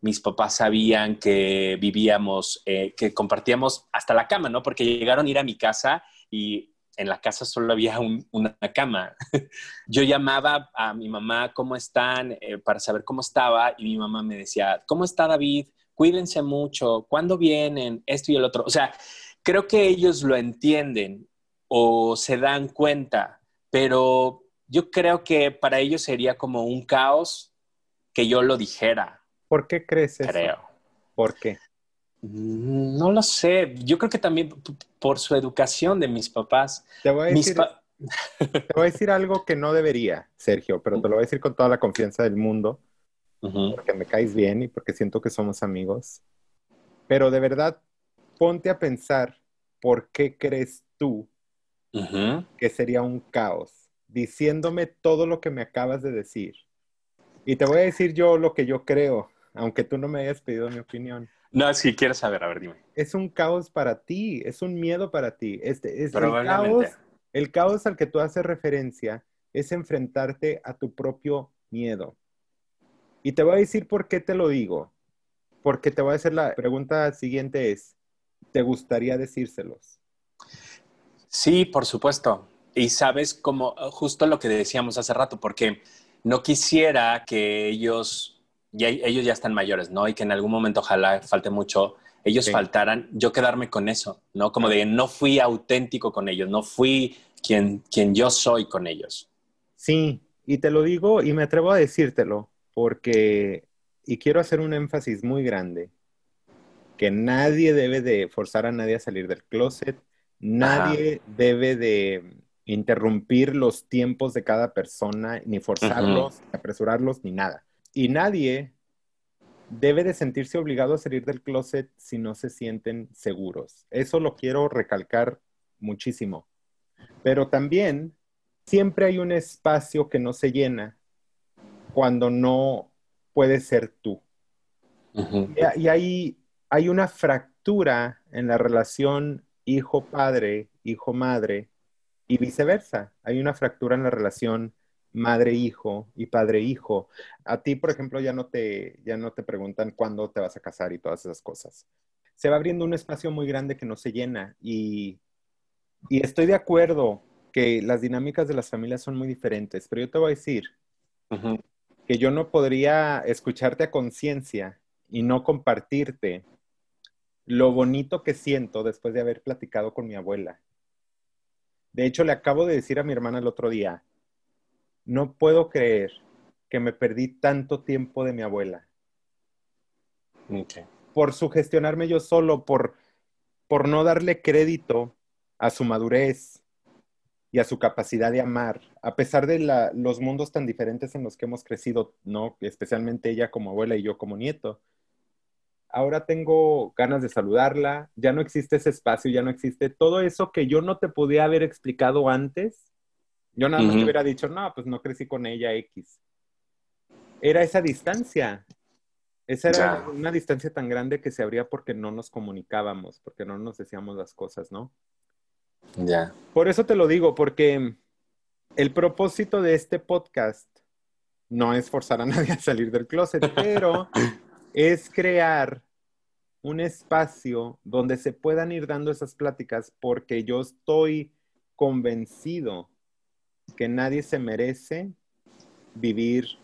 mis papás sabían que vivíamos, eh, que compartíamos hasta la cama, ¿no? Porque llegaron a ir a mi casa y en la casa solo había una cama. yo llamaba a mi mamá, ¿cómo están? Eh, para saber cómo estaba y mi mamá me decía, ¿cómo está David? Cuídense mucho, ¿cuándo vienen? Esto y el otro. O sea, creo que ellos lo entienden o se dan cuenta, pero yo creo que para ellos sería como un caos que yo lo dijera. ¿Por qué crees eso? Creo. ¿Por qué? Mm, no lo sé. Yo creo que también por su educación de mis papás. Te voy a decir, algo que no debería, Sergio, pero te lo voy a decir con toda la confianza del mundo, porque me caes bien y porque siento que somos amigos. Pero de verdad, ponte a pensar por qué crees tú que sería un caos diciéndome todo lo que me acabas de decir. Y te voy a decir yo lo que yo creo, aunque tú no me hayas pedido mi opinión. No, si quieres saber, a ver, dime. Es un caos para ti, es un miedo para ti. Este, es el caos, el caos al que tú haces referencia es enfrentarte a tu propio miedo. Y te voy a decir por qué te lo digo. Porque te voy a hacer la pregunta siguiente es, ¿te gustaría decírselos? Sí, por supuesto. Y sabes como justo lo que decíamos hace rato, porque no quisiera que ellos, ya, ellos ya están mayores, ¿no? Y que en algún momento, ojalá falte mucho, ellos faltaran, yo quedarme con eso, ¿no? Como de no fui auténtico con ellos, no fui quien, quien yo soy con ellos. Sí, y te lo digo y me atrevo a decírtelo, porque, y quiero hacer un énfasis muy grande, que nadie debe de forzar a nadie a salir del closet, nadie debe de interrumpir los tiempos de cada persona, ni forzarlos, ni apresurarlos, ni nada. Y nadie debe de sentirse obligado a salir del closet si no se sienten seguros. Eso lo quiero recalcar muchísimo. Pero también siempre hay un espacio que no se llena cuando no puedes ser tú. Y, y hay, hay una fractura en la relación hijo-padre, hijo-madre y viceversa. Hay una fractura en la relación madre-hijo y padre-hijo. A ti, por ejemplo, ya no, te, ya no te preguntan cuándo te vas a casar y todas esas cosas. Se va abriendo un espacio muy grande que no se llena y, y estoy de acuerdo que las dinámicas de las familias son muy diferentes, pero yo te voy a decir que yo no podría escucharte a conciencia y no compartirte lo bonito que siento después de haber platicado con mi abuela. De hecho, le acabo de decir a mi hermana el otro día, no puedo creer que me perdí tanto tiempo de mi abuela. Por sugestionarme yo solo, por, por no darle crédito a su madurez y a su capacidad de amar, a pesar de los mundos tan diferentes en los que hemos crecido, ¿no? Especialmente ella como abuela y yo como nieto. Ahora tengo ganas de saludarla, ya no existe ese espacio, ya no existe todo eso que yo no te podía haber explicado antes yo nada más te hubiera dicho, no, pues no crecí con ella X. Era esa distancia. Esa era una distancia tan grande que se abría porque no nos comunicábamos, porque no nos decíamos las cosas, ¿no? Ya. Por eso te lo digo, porque el propósito de este podcast no es forzar a nadie a salir del closet, pero es crear un espacio donde se puedan ir dando esas pláticas porque yo estoy convencido que nadie se merece vivir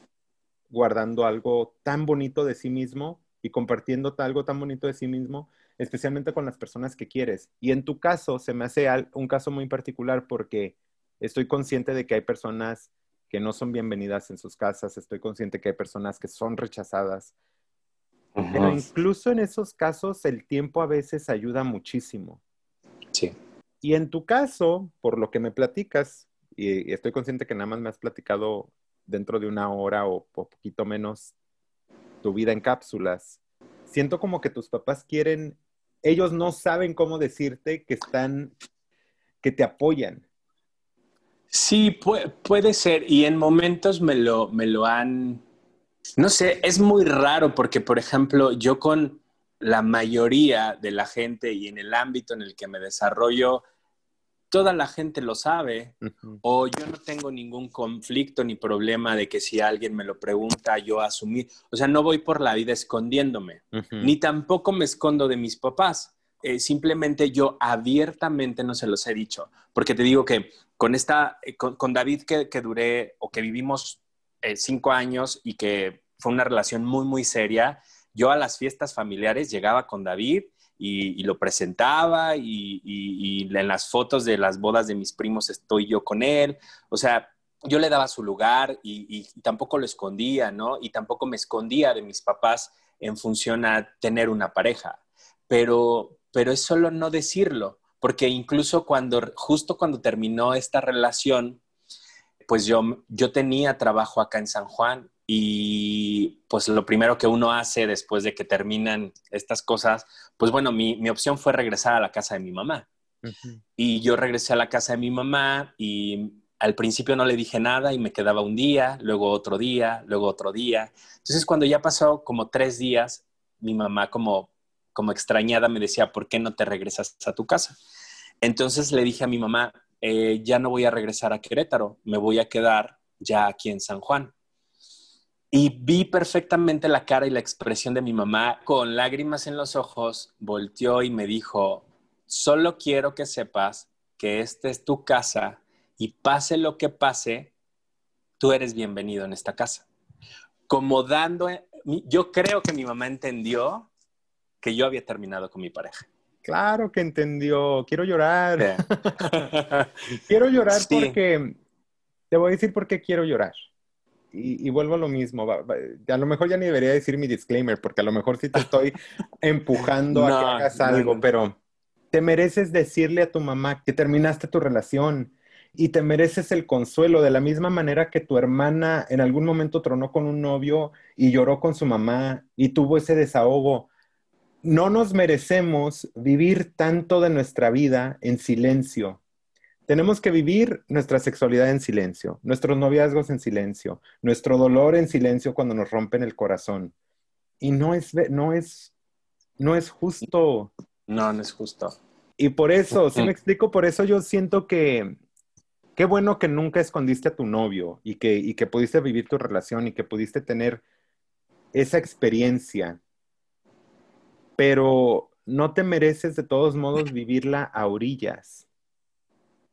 guardando algo tan bonito de sí mismo y compartiendo algo tan bonito de sí mismo, especialmente con las personas que quieres. Y en tu caso, se me hace un caso muy particular porque estoy consciente de que hay personas que no son bienvenidas en sus casas, estoy consciente que hay personas que son rechazadas. Pero incluso en esos casos el tiempo a veces ayuda muchísimo. Sí. Y en tu caso, por lo que me platicas, y, estoy consciente que nada más me has platicado dentro de una hora o, poquito menos tu vida en cápsulas. Siento como que tus papás quieren, ellos no saben cómo decirte que están, que te apoyan. Sí, puede, ser. Y en momentos me lo, me lo han, no sé, es muy raro porque, por ejemplo, yo con la mayoría de la gente y en el ámbito en el que me desarrollo, toda la gente lo sabe o yo no tengo ningún conflicto ni problema de que si alguien me lo pregunta yo asumir, o sea, no voy por la vida escondiéndome, ni tampoco me escondo de mis papás. Eh, simplemente yo abiertamente no se los he dicho, porque te digo que con esta, eh, con, David que, que, duré o que vivimos eh, cinco años y que fue una relación muy, muy seria, yo a las fiestas familiares llegaba con David y, lo presentaba y, en las fotos de las bodas de mis primos estoy yo con él. O sea, yo le daba su lugar y, tampoco lo escondía, ¿no? Y tampoco me escondía de mis papás en función a tener una pareja. Pero, pero es solo no decirlo, porque incluso cuando, justo cuando terminó esta relación, pues yo, yo tenía trabajo acá en San Juan y pues lo primero que uno hace después de que terminan estas cosas, pues bueno, mi, mi opción fue regresar a la casa de mi mamá. Y yo regresé a la casa de mi mamá y al principio no le dije nada y me quedaba un día, luego otro día, luego otro día. Entonces cuando ya pasó como tres días, mi mamá como, como extrañada me decía, ¿por qué no te regresas a tu casa? Entonces le dije a mi mamá, eh, ya no voy a regresar a Querétaro, me voy a quedar ya aquí en San Juan. Y vi perfectamente la cara y la expresión de mi mamá con lágrimas en los ojos, volteó y me dijo, solo quiero que sepas que esta es tu casa y pase lo que pase, tú eres bienvenido en esta casa. Como dando, yo creo que mi mamá entendió que yo había terminado con mi pareja. Claro que entendió, quiero llorar. quiero llorar porque, te voy a decir por qué quiero llorar y, vuelvo a lo mismo. a lo mejor ya ni debería decir mi disclaimer, porque a lo mejor sí te estoy empujando a que hagas algo, pero te mereces decirle a tu mamá que terminaste tu relación y te mereces el consuelo de la misma manera que tu hermana en algún momento tronó con un novio y lloró con su mamá y tuvo ese desahogo. No nos merecemos vivir tanto de nuestra vida en silencio tenemos que vivir nuestra sexualidad en silencio, nuestros noviazgos en silencio, nuestro dolor en silencio cuando nos rompen el corazón. Y no es, no es, no es justo. No, no es justo. Y por eso, si me explico, por eso yo siento que qué bueno que nunca escondiste a tu novio y que, y que pudiste vivir tu relación y que pudiste tener esa experiencia. Pero no te mereces de todos modos vivirla a orillas.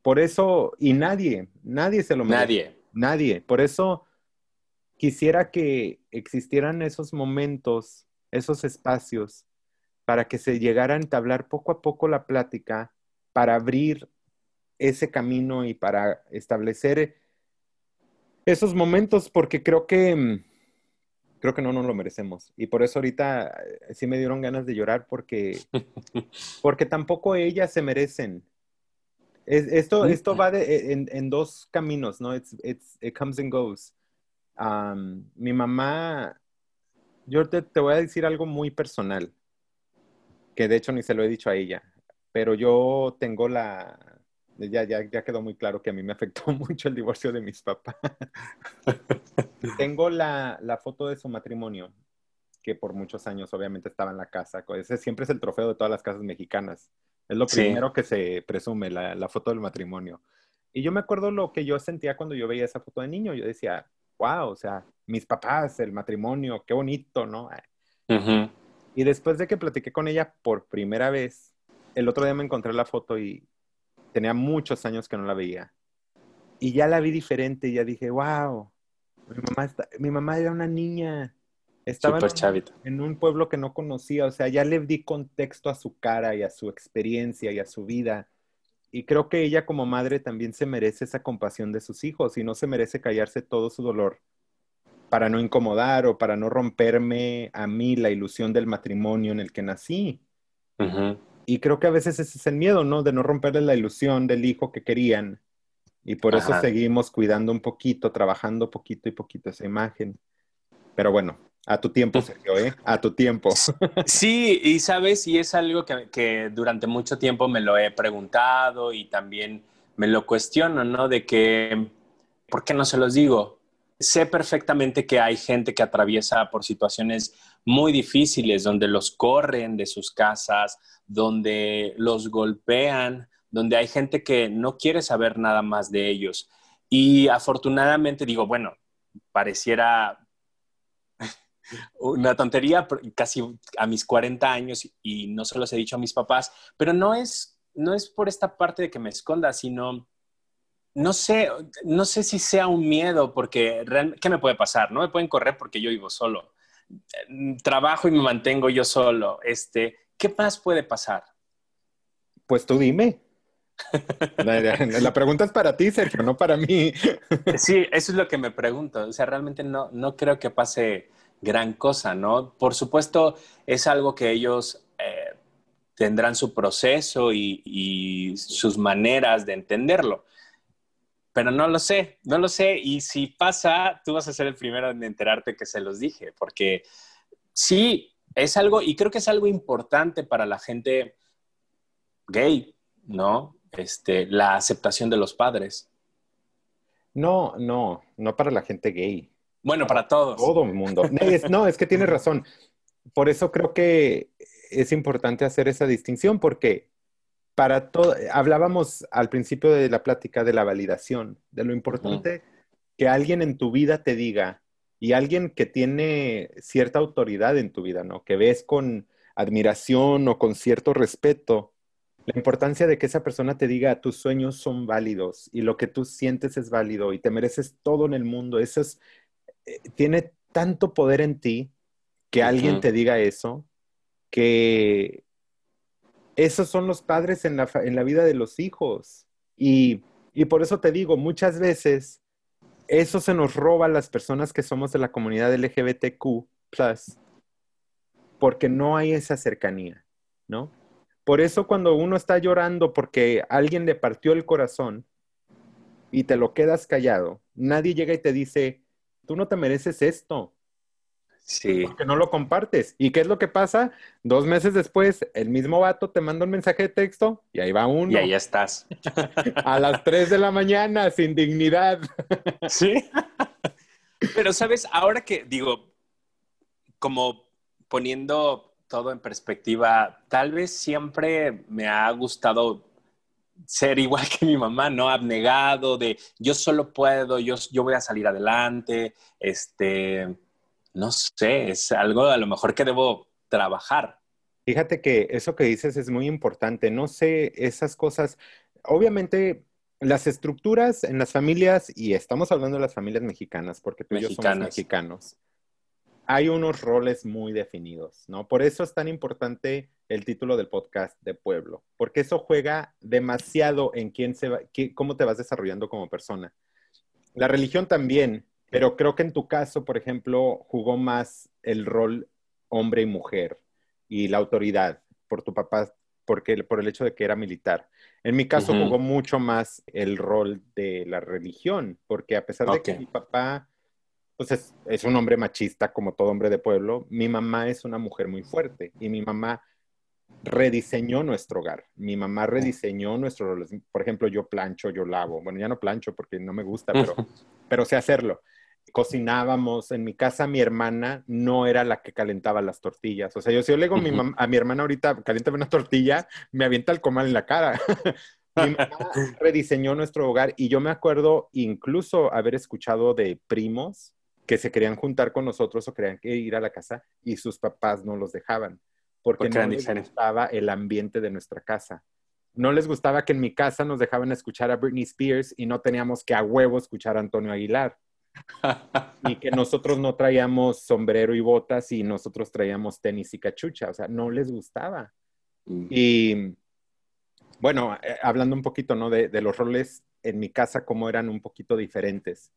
Por eso, y nadie, nadie se lo merece. Nadie. Nadie. Por eso quisiera que existieran esos momentos, esos espacios, para que se llegara a entablar poco a poco la plática, para abrir ese camino y para establecer esos momentos, porque creo que mm, creo que no nos lo merecemos. Y por eso ahorita eh, sí me dieron ganas de llorar porque, porque tampoco ellas se merecen. Esto, esto va de, en, dos caminos, ¿no? It's, it's, it comes and goes. Um, mi mamá, yo te, te, voy a decir algo muy personal, que de hecho ni se lo he dicho a ella, pero yo tengo la, ya, ya, ya quedó muy claro que a mí me afectó mucho el divorcio de mis papás. Tengo la, la, foto de su matrimonio, que por muchos años obviamente estaba en la casa. Ese siempre es el trofeo de todas las casas mexicanas. Es lo primero que se presume, la, la, foto del matrimonio. Y yo me acuerdo lo que yo sentía cuando yo veía esa foto de niño. Yo decía, wow, o sea, mis papás, el matrimonio, qué bonito, ¿no? Y después de que platiqué con ella por primera vez, el otro día me encontré la foto y, tenía muchos años que no la veía. Y ya la vi diferente y ya dije, wow, mi mamá, mi mamá era una niña. Estaba en, en, un pueblo que no conocía, o sea, ya le di contexto a su cara y a su experiencia y a su vida. Y creo que ella como madre también se merece esa compasión de sus hijos y no se merece callarse todo su dolor para no incomodar o para no romperme a mí la ilusión del matrimonio en el que nací. Y creo que a veces ese es el miedo, ¿no? De no romperle la ilusión del hijo que querían. Y por eso seguimos cuidando un poquito, trabajando poquito y poquito esa imagen. Pero bueno, a tu tiempo, Sergio, ¿eh? A tu tiempo. Sí, y sabes, y es algo que, que, durante mucho tiempo me lo he preguntado y también me lo cuestiono, ¿no? De que, ¿por qué no se los digo? Sé perfectamente que hay gente que atraviesa por situaciones muy difíciles, donde los corren de sus casas, donde los golpean, donde hay gente que no quiere saber nada más de ellos. Y afortunadamente digo, bueno, pareciera una tontería casi a mis 40 años y no se los he dicho a mis papás, pero no es, no es por esta parte de que me esconda, sino no sé, no sé si sea un miedo, porque ¿qué me puede pasar? No me pueden correr porque yo vivo solo. Trabajo y me mantengo yo solo. Este, ¿Qué más puede pasar? Pues tú dime. La, pregunta es para ti, Sergio, no para mí. Sí, eso es lo que me pregunto. O sea, realmente no, no creo que pase gran cosa, ¿no? Por supuesto, es algo que ellos eh, tendrán su proceso y, sus maneras de entenderlo. Pero no lo sé, no lo sé. Y si pasa, tú vas a ser el primero en enterarte que se los dije, porque sí, es algo, y creo que es algo importante para la gente gay, ¿no? Este, la aceptación de los padres. No, no, no para la gente gay. Bueno, para todos. Todo el mundo. no, es que tienes razón. Por eso creo que es importante hacer esa distinción, porque para todo, hablábamos al principio de la plática de la validación, de lo importante que alguien en tu vida te diga, y alguien que tiene cierta autoridad en tu vida, ¿no? Que ves con admiración o con cierto respeto, la importancia de que esa persona te diga tus sueños son válidos y lo que tú sientes es válido y te mereces todo en el mundo. Eso es, tiene tanto poder en ti que alguien te diga eso, que esos son los padres en la, en la vida de los hijos. Y, y por eso te digo, muchas veces eso se nos roba a las personas que somos de la comunidad LGBTQ, porque no hay esa cercanía, ¿no? Por eso cuando uno está llorando porque alguien le partió el corazón y te lo quedas callado, nadie llega y te dice, tú no te mereces esto. Sí. Porque no lo compartes. ¿Y qué es lo que pasa? Dos meses después, el mismo vato te manda un mensaje de texto y ahí va uno. Y ahí estás. A las 3 de la mañana, sin dignidad. Sí. Pero, ¿sabes? Ahora que digo, como poniendo todo en perspectiva, tal vez siempre me ha gustado ser igual que mi mamá, ¿no? Abnegado de yo solo puedo, yo, yo voy a salir adelante, este, no sé, es algo a lo mejor que debo trabajar. Fíjate que eso que dices es muy importante, no sé, esas cosas, obviamente las estructuras en las familias, y estamos hablando de las familias mexicanas, porque tú y yo somos mexicanos, hay unos roles muy definidos, ¿no? Por eso es tan importante el título del podcast de pueblo, porque eso juega demasiado en quién se va, cómo te vas desarrollando como persona. La religión también, pero creo que en tu caso, por ejemplo, jugó más el rol hombre y mujer y la autoridad por tu papá, porque, por el hecho de que era militar. En mi caso jugó mucho más el rol de la religión, porque a pesar de que mi papá pues es, un hombre machista como todo hombre de pueblo, mi mamá es una mujer muy fuerte y mi mamá rediseñó nuestro hogar. Mi mamá rediseñó nuestro. Por ejemplo, yo plancho, yo lavo. Bueno, ya no plancho porque no me gusta, pero, pero sé hacerlo cocinábamos. En mi casa, mi hermana no era la que calentaba las tortillas. O sea, yo si yo le digo a, mi hermana ahorita, caliéntame una tortilla, me avienta el comal en la cara. mi mamá rediseñó nuestro hogar y yo me acuerdo incluso haber escuchado de primos que se querían juntar con nosotros o querían ir a la casa y sus papás no los dejaban porque, no les gustaba el ambiente de nuestra casa. No les gustaba que en mi casa nos dejaban escuchar a Britney Spears y no teníamos que a huevo escuchar a Antonio Aguilar. y que nosotros no traíamos sombrero y botas y nosotros traíamos tenis y cachucha, o sea, no les gustaba. Mm. Y bueno, eh, hablando un poquito, ¿no? De, de, los roles en mi casa, como eran un poquito diferentes.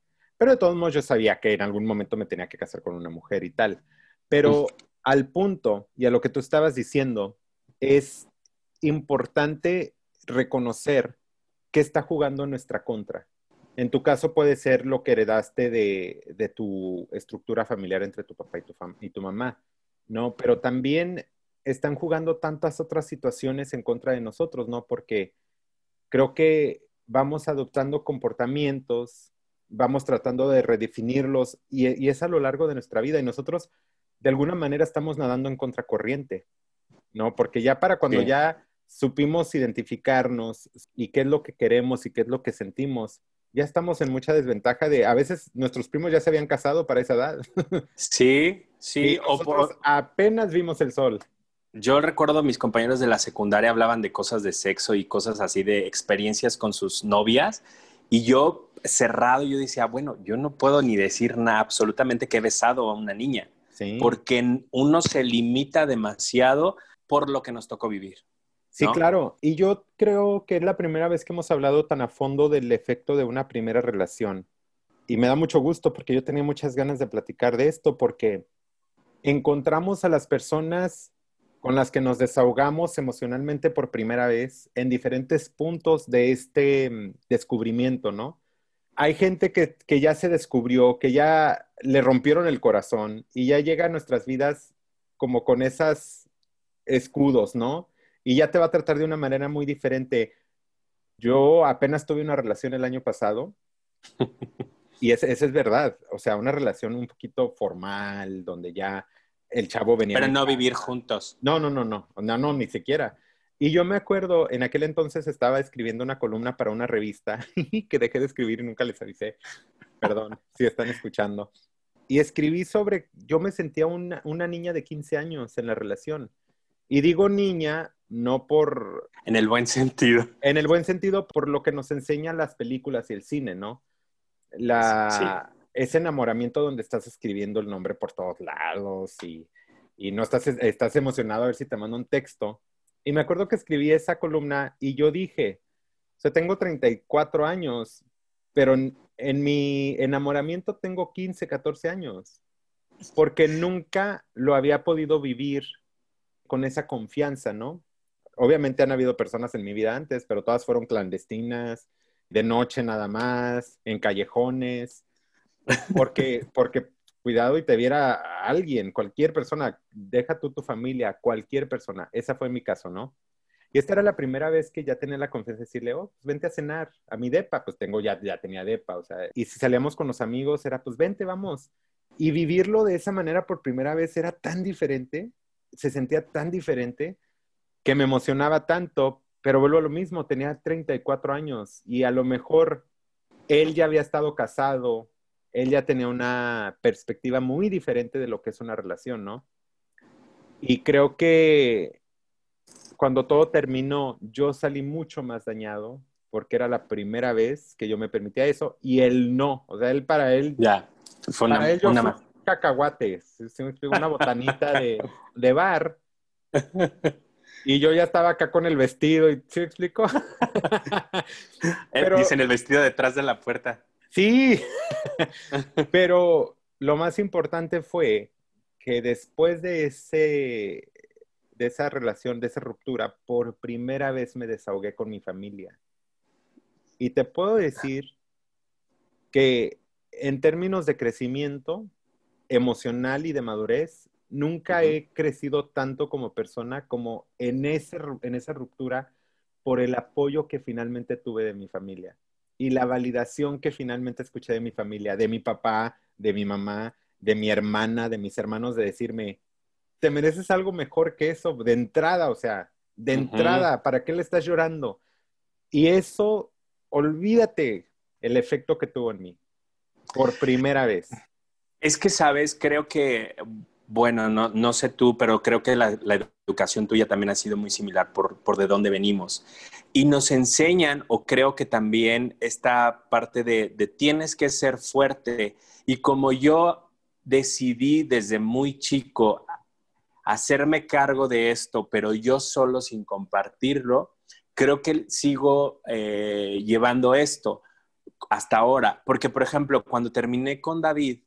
Pero de todos modos yo sabía que en algún momento me tenía que casar con una mujer y tal. Pero al punto y a lo que tú estabas diciendo, es importante reconocer que está jugando nuestra contra. En tu caso puede ser lo que heredaste de, tu estructura familiar entre tu papá y tu, y tu mamá, ¿no? Pero también están jugando tantas otras situaciones en contra de nosotros, ¿no? Porque creo que vamos adoptando comportamientos, vamos tratando de redefinirlos y, es a lo largo de nuestra vida y nosotros de alguna manera estamos nadando en contracorriente, ¿no? Porque ya para cuando ya supimos identificarnos y qué es lo que queremos y qué es lo que sentimos, ya estamos en mucha desventaja de, a veces nuestros primos ya se habían casado para esa edad. Sí, sí. o por... apenas vimos el sol. Yo recuerdo mis compañeros de la secundaria hablaban de cosas de sexo y cosas así de experiencias con sus novias y yo cerrado, yo decía, bueno, yo no puedo ni decir nada absolutamente que he besado a una niña, porque uno se limita demasiado por lo que nos tocó vivir. Sí, claro. Y yo creo que es la primera vez que hemos hablado tan a fondo del efecto de una primera relación. Y me da mucho gusto porque yo tenía muchas ganas de platicar de esto porque encontramos a las personas con las que nos desahogamos emocionalmente por primera vez en diferentes puntos de este mm, descubrimiento, ¿no? Hay gente que, que ya se descubrió, que ya le rompieron el corazón y ya llega a nuestras vidas como con esas escudos, ¿no? y ya te va a tratar de una manera muy diferente. Yo apenas tuve una relación el año pasado y esa es verdad, o sea, una relación un poquito formal, donde ya el chavo venía. Pero no vivir juntos. No, no, no, no, no, no, ni siquiera. Y yo me acuerdo, en aquel entonces estaba escribiendo una columna para una revista que dejé de escribir y nunca les avisé. Perdón, si están escuchando. Y escribí sobre, yo me sentía una, una niña de 15 años en la relación. Y digo niña no por... En el buen sentido. En el buen sentido, por lo que nos enseñan las películas y el cine, ¿no? La, Ese enamoramiento donde estás escribiendo el nombre por todos lados y, y no estás, estás emocionado a ver si te mando un texto. Y me acuerdo que escribí esa columna y yo dije, o sea, tengo 34 años, pero en, en mi enamoramiento tengo 15, 14 años, porque nunca lo había podido vivir con esa confianza, ¿no? obviamente han habido personas en mi vida antes, pero todas fueron clandestinas, de noche nada más, en callejones, porque, porque cuidado y te viera alguien, cualquier persona, deja tú tu familia, cualquier persona. Esa fue mi caso, ¿no? Y esta era la primera vez que ya tenía la confianza de decirle, oh, pues vente a cenar a mi depa, pues tengo ya, ya tenía depa, o sea, y si salíamos con los amigos era, pues vente, vamos. Y vivirlo de esa manera por primera vez era tan diferente, se sentía tan diferente, que me emocionaba tanto, pero vuelvo a lo mismo, tenía 34 años y a lo mejor él ya había estado casado, él ya tenía una perspectiva muy diferente de lo que es una relación, ¿no? Y creo que cuando todo terminó, yo salí mucho más dañado porque era la primera vez que yo me permitía eso y él no. O sea, él para él. Ya, fue una, para él yo una... cacahuate, una botanita de, de bar. Y yo ya estaba acá con el vestido, y ¿sí me explico? Pero, Dicen el vestido detrás de la puerta. Sí, pero lo más importante fue que después de ese, de esa relación, de esa ruptura, por primera vez me desahogué con mi familia. Y te puedo decir que en términos de crecimiento emocional y de madurez, nunca he crecido tanto como persona como en, ese, en esa ruptura por el apoyo que finalmente tuve de mi familia y la validación que finalmente escuché de mi familia, de mi papá, de mi mamá, de mi hermana, de mis hermanos, de decirme, te mereces algo mejor que eso, de entrada, o sea, de entrada, ¿para qué le estás llorando? Y eso, olvídate el efecto que tuvo en mí, por primera vez. Es que, sabes, creo que, bueno, no, no sé tú, pero creo que la, educación tuya también ha sido muy similar por, por de dónde venimos. Y nos enseñan, o creo que también esta parte de, de tienes que ser fuerte. Y como yo decidí desde muy chico hacerme cargo de esto, pero yo solo sin compartirlo, creo que sigo eh, llevando esto hasta ahora. Porque, por ejemplo, cuando terminé con David,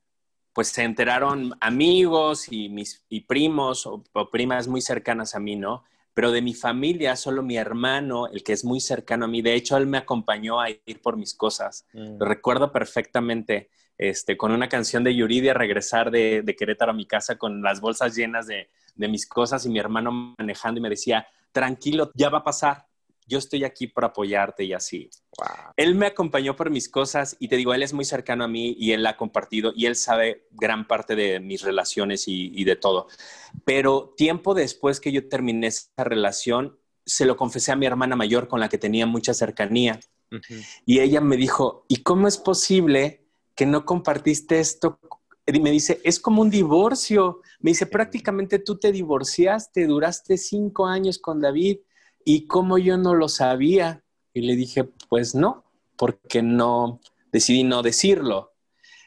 pues se enteraron amigos y mis y primos o, primas muy cercanas a mí, ¿no? Pero de mi familia, solo mi hermano, el que es muy cercano a mí, de hecho, él me acompañó a ir por mis cosas. Mm. Lo recuerdo perfectamente, este, con una canción de Yuridia, regresar de, de Querétaro a mi casa con las bolsas llenas de, de mis cosas y mi hermano manejando y me decía, tranquilo, ya va a pasar, yo estoy aquí para apoyarte y así. Él me acompañó por mis cosas y te digo, él es muy cercano a mí y él ha compartido y él sabe gran parte de mis relaciones y, de todo. Pero tiempo después que yo terminé esa relación, se lo confesé a mi hermana mayor con la que tenía mucha cercanía. Y ella me dijo, ¿y cómo es posible que no compartiste esto y me dice, es como un divorcio. Me dice, prácticamente tú te divorciaste, duraste cinco años con David y como yo no lo sabía. Y le dije, pues no, porque no, decidí no decirlo.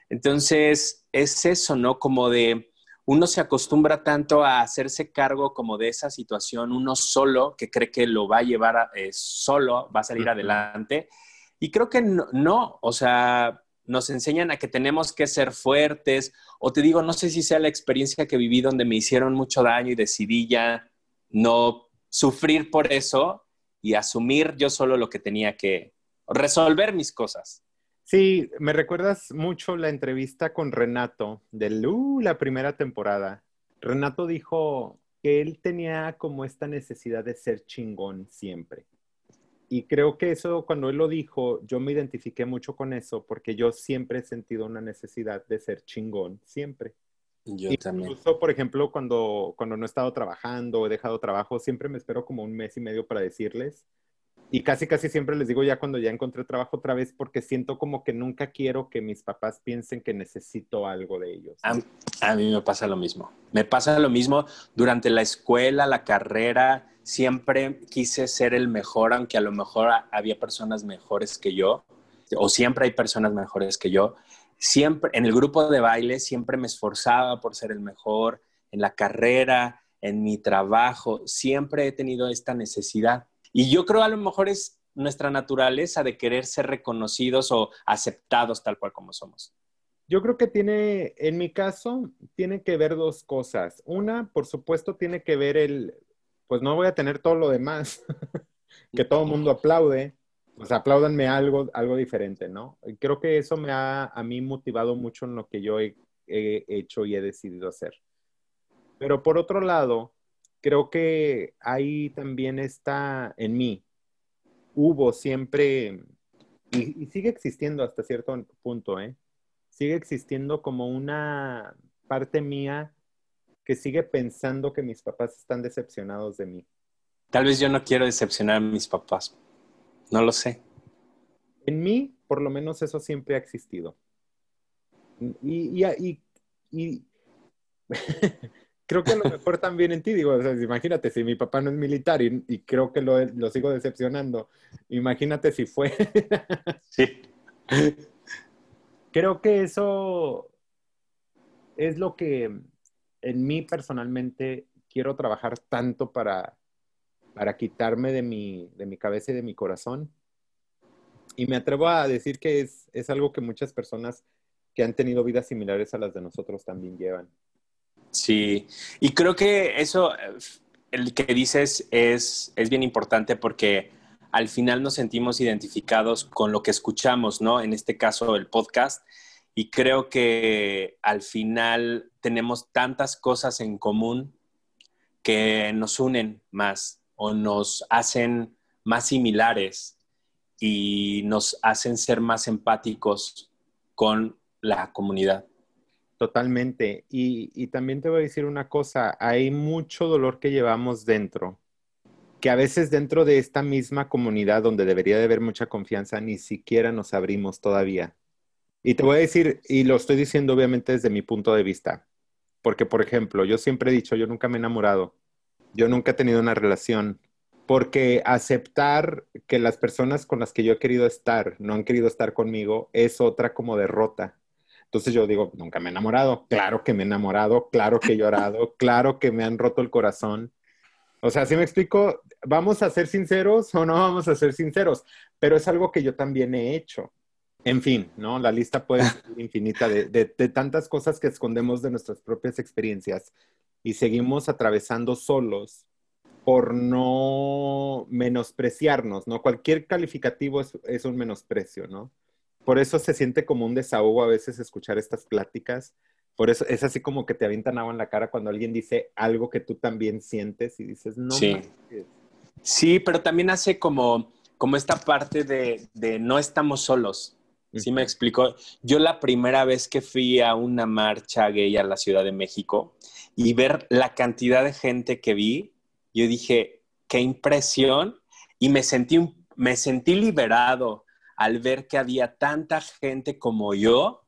Entonces, es eso, ¿no? Como de, uno se acostumbra tanto a hacerse cargo como de esa situación, uno solo, que cree que lo va a llevar eh, solo, va a salir adelante. Y creo que no, no, o sea, nos enseñan a que tenemos que ser fuertes, o te digo, no sé si sea la experiencia que viví donde me hicieron mucho daño y decidí ya no sufrir por eso y asumir yo solo lo que tenía que resolver mis cosas. Sí, me recuerdas mucho la entrevista con Renato de uh, la primera temporada. Renato dijo que él tenía como esta necesidad de ser chingón siempre. Y creo que eso, cuando él lo dijo, yo me identifiqué mucho con eso porque yo siempre he sentido una necesidad de ser chingón, siempre. Yo también. Incluso, por ejemplo, cuando, cuando no he estado trabajando o he dejado trabajo, siempre me espero como un mes y medio para decirles. Y casi, casi siempre les digo ya cuando ya encontré trabajo otra vez, porque siento como que nunca quiero que mis papás piensen que necesito algo de ellos. A, a mí me pasa lo mismo. Me pasa lo mismo durante la escuela, la carrera siempre quise ser el mejor, aunque a lo mejor había personas mejores que yo, o siempre hay personas mejores que yo. Siempre, en el grupo de baile, siempre me esforzaba por ser el mejor, en la carrera, en mi trabajo, siempre he tenido esta necesidad. Y yo creo a lo mejor es nuestra naturaleza de querer ser reconocidos o aceptados tal cual como somos. Yo creo que tiene, en mi caso, tiene que ver dos cosas. Una, por supuesto, tiene que ver el, pues no voy a tener todo lo demás, que todo el mundo aplaude, pues algo, algo diferente, ¿no? Y creo que eso me ha a mí motivado mucho en lo que yo he, he hecho y he decidido hacer. Pero por otro lado, creo que ahí también está en mí. Hubo siempre, y, sigue existiendo hasta cierto punto, ¿eh? Sigue existiendo como una parte mía que sigue pensando que mis papás están decepcionados de mí. Tal vez yo no quiero decepcionar a mis papás. No lo sé. En mí, por lo menos eso siempre ha existido. Y, y, creo que a lo mejor también en ti, digo, imagínate si mi papá no es militar y, creo que lo, lo, sigo decepcionando, imagínate si fue. sí. Creo que eso es lo que en mí personalmente quiero trabajar tanto para, para quitarme de mi, de mi cabeza y de mi corazón. Y me atrevo a decir que es, es algo que muchas personas que han tenido vidas similares a las de nosotros también llevan. Sí, y creo que eso, el que dices es, es bien importante porque al final nos sentimos identificados con lo que escuchamos, ¿no? En este caso, el podcast. Y creo que al final tenemos tantas cosas en común que nos unen más o nos hacen más similares y nos hacen ser más empáticos con la comunidad. Totalmente. Y, también te voy a decir una cosa, hay mucho dolor que llevamos dentro, que a veces dentro de esta misma comunidad donde debería de haber mucha confianza, ni siquiera nos abrimos todavía. Y te voy a decir, y lo estoy diciendo obviamente desde mi punto de vista, porque por ejemplo, yo siempre he dicho, yo nunca me he enamorado, yo nunca he tenido una relación, porque aceptar que las personas con las que yo he querido estar no han querido estar conmigo es otra como derrota. Entonces yo digo, nunca me he enamorado. Claro que me he enamorado, claro que he llorado, claro que me han roto el corazón. O sea, si me explico, ¿vamos a ser sinceros o no vamos a ser sinceros? Pero es algo que yo también he hecho. En fin, ¿no? La lista puede ser infinita de, de, tantas cosas que escondemos de nuestras propias experiencias y seguimos atravesando solos por no menospreciarnos, ¿no? Cualquier calificativo es, es un menosprecio, ¿no? por eso se siente como un desahogo a veces escuchar estas pláticas. Por eso es así como que te avientan agua en la cara cuando alguien dice algo que tú también sientes y dices, no. Sí, sí pero también hace como, como esta parte de, no estamos solos. ¿Sí me explico? Yo la primera vez que fui a una marcha gay a la Ciudad de México y ver la cantidad de gente que vi, yo dije, qué impresión y me sentí, me sentí liberado al ver que había tanta gente como yo,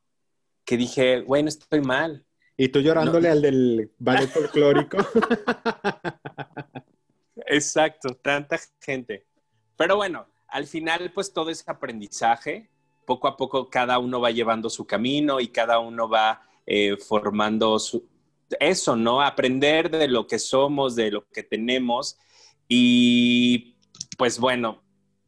que dije, güey, no estoy mal. Y tú llorándole al del ballet folclórico. Exacto, tanta gente. Pero bueno, al final, pues todo ese aprendizaje, poco a poco cada uno va llevando su camino y cada uno va eh, formando su, eso, ¿no? Aprender de lo que somos, de lo que tenemos. Y pues bueno,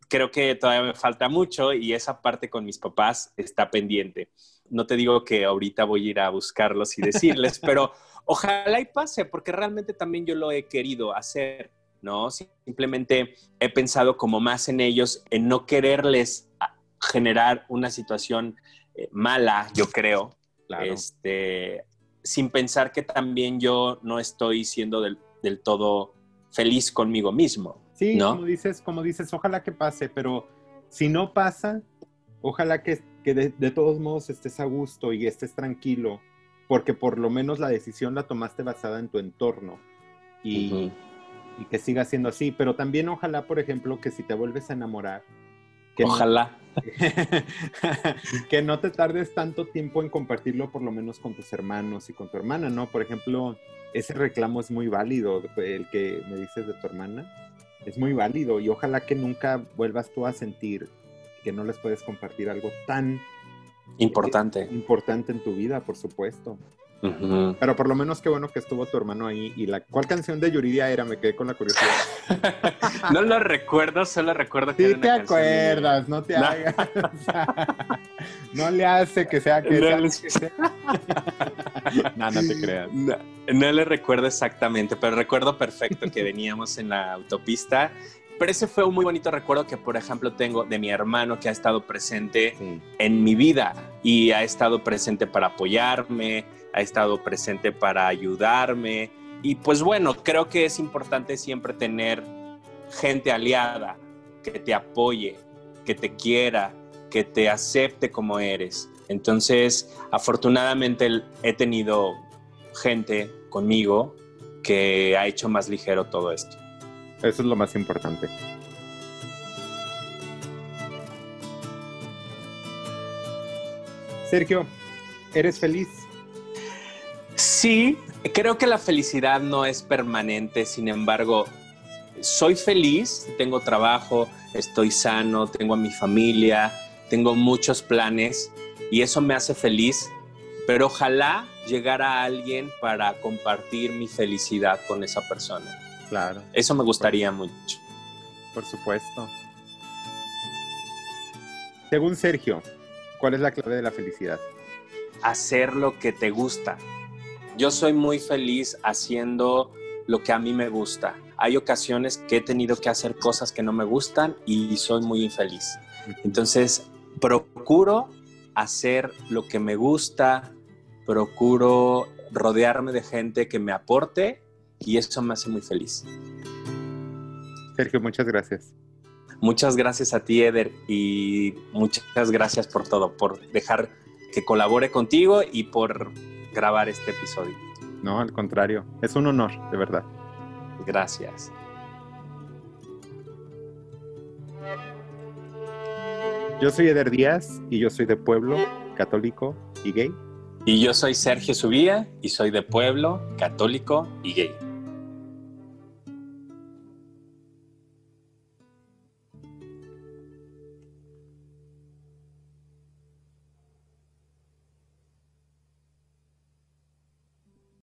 creo que todavía me falta mucho y esa parte con mis papás está pendiente. No te digo que ahorita voy a ir a buscarlos y decirles, pero ojalá y pase, porque realmente también yo lo he querido hacer, ¿no? Simplemente he pensado como más en ellos, en no quererles generar una situación eh, mala, yo creo, este, sin pensar que también yo no estoy siendo del, del todo feliz conmigo mismo. Sí, como dices, como dices, ojalá que pase, pero si no pasa, ojalá que, de, todos modos estés a gusto y estés tranquilo, porque por lo menos la decisión la tomaste basada en tu entorno y, y que siga siendo así. Pero también ojalá, por ejemplo, que si te vuelves a enamorar, que ojalá. que no te tardes tanto tiempo en compartirlo por lo menos con tus hermanos y con tu hermana, ¿no? Por ejemplo, ese reclamo es muy válido, el que me dices de tu hermana es muy válido y ojalá que nunca vuelvas tú a sentir que no les puedes compartir algo tan importante. importante en tu vida, por supuesto. Pero por lo menos qué bueno que estuvo tu hermano ahí. ¿Y la cuál canción de Yuridia era? Me quedé con la curiosidad. no lo recuerdo, solo recuerdo que sí te acuerdas, no te hagas. no le hace que sea que no, sea. no, no te creas. No, le recuerdo exactamente, pero recuerdo perfecto que veníamos en la autopista pero ese fue un muy bonito recuerdo que, por ejemplo, tengo de mi hermano que ha estado presente en mi vida y ha estado presente para apoyarme, ha estado presente para ayudarme. Y pues bueno, creo que es importante siempre tener gente aliada que te apoye, que te quiera, que te acepte como eres. Entonces, afortunadamente he tenido gente conmigo que ha hecho más ligero todo esto. Eso es lo más importante. Sergio, ¿eres feliz? Sí, creo que la felicidad no es permanente, sin embargo, soy feliz, tengo trabajo, estoy sano, tengo a mi familia, tengo muchos planes y eso me hace feliz, pero ojalá llegara alguien para compartir mi felicidad con esa persona. Claro. Eso me gustaría mucho. Por supuesto. Según Sergio, ¿cuál es la clave de la felicidad? Hacer lo que te gusta. Yo soy muy feliz haciendo lo que a mí me gusta. Hay ocasiones que he tenido que hacer cosas que no me gustan y soy muy infeliz. Entonces, procuro hacer lo que me gusta, procuro rodearme de gente que me aporte y eso me hace muy feliz. Sergio, muchas gracias. Muchas gracias a ti, Eder, y muchas gracias por todo, por dejar que colabore contigo y por grabar este episodio. No, al contrario, es un honor, de verdad. Gracias. Yo soy Eder Díaz y yo soy de pueblo, católico y gay. Y yo soy Sergio Subía y soy de pueblo, católico y gay.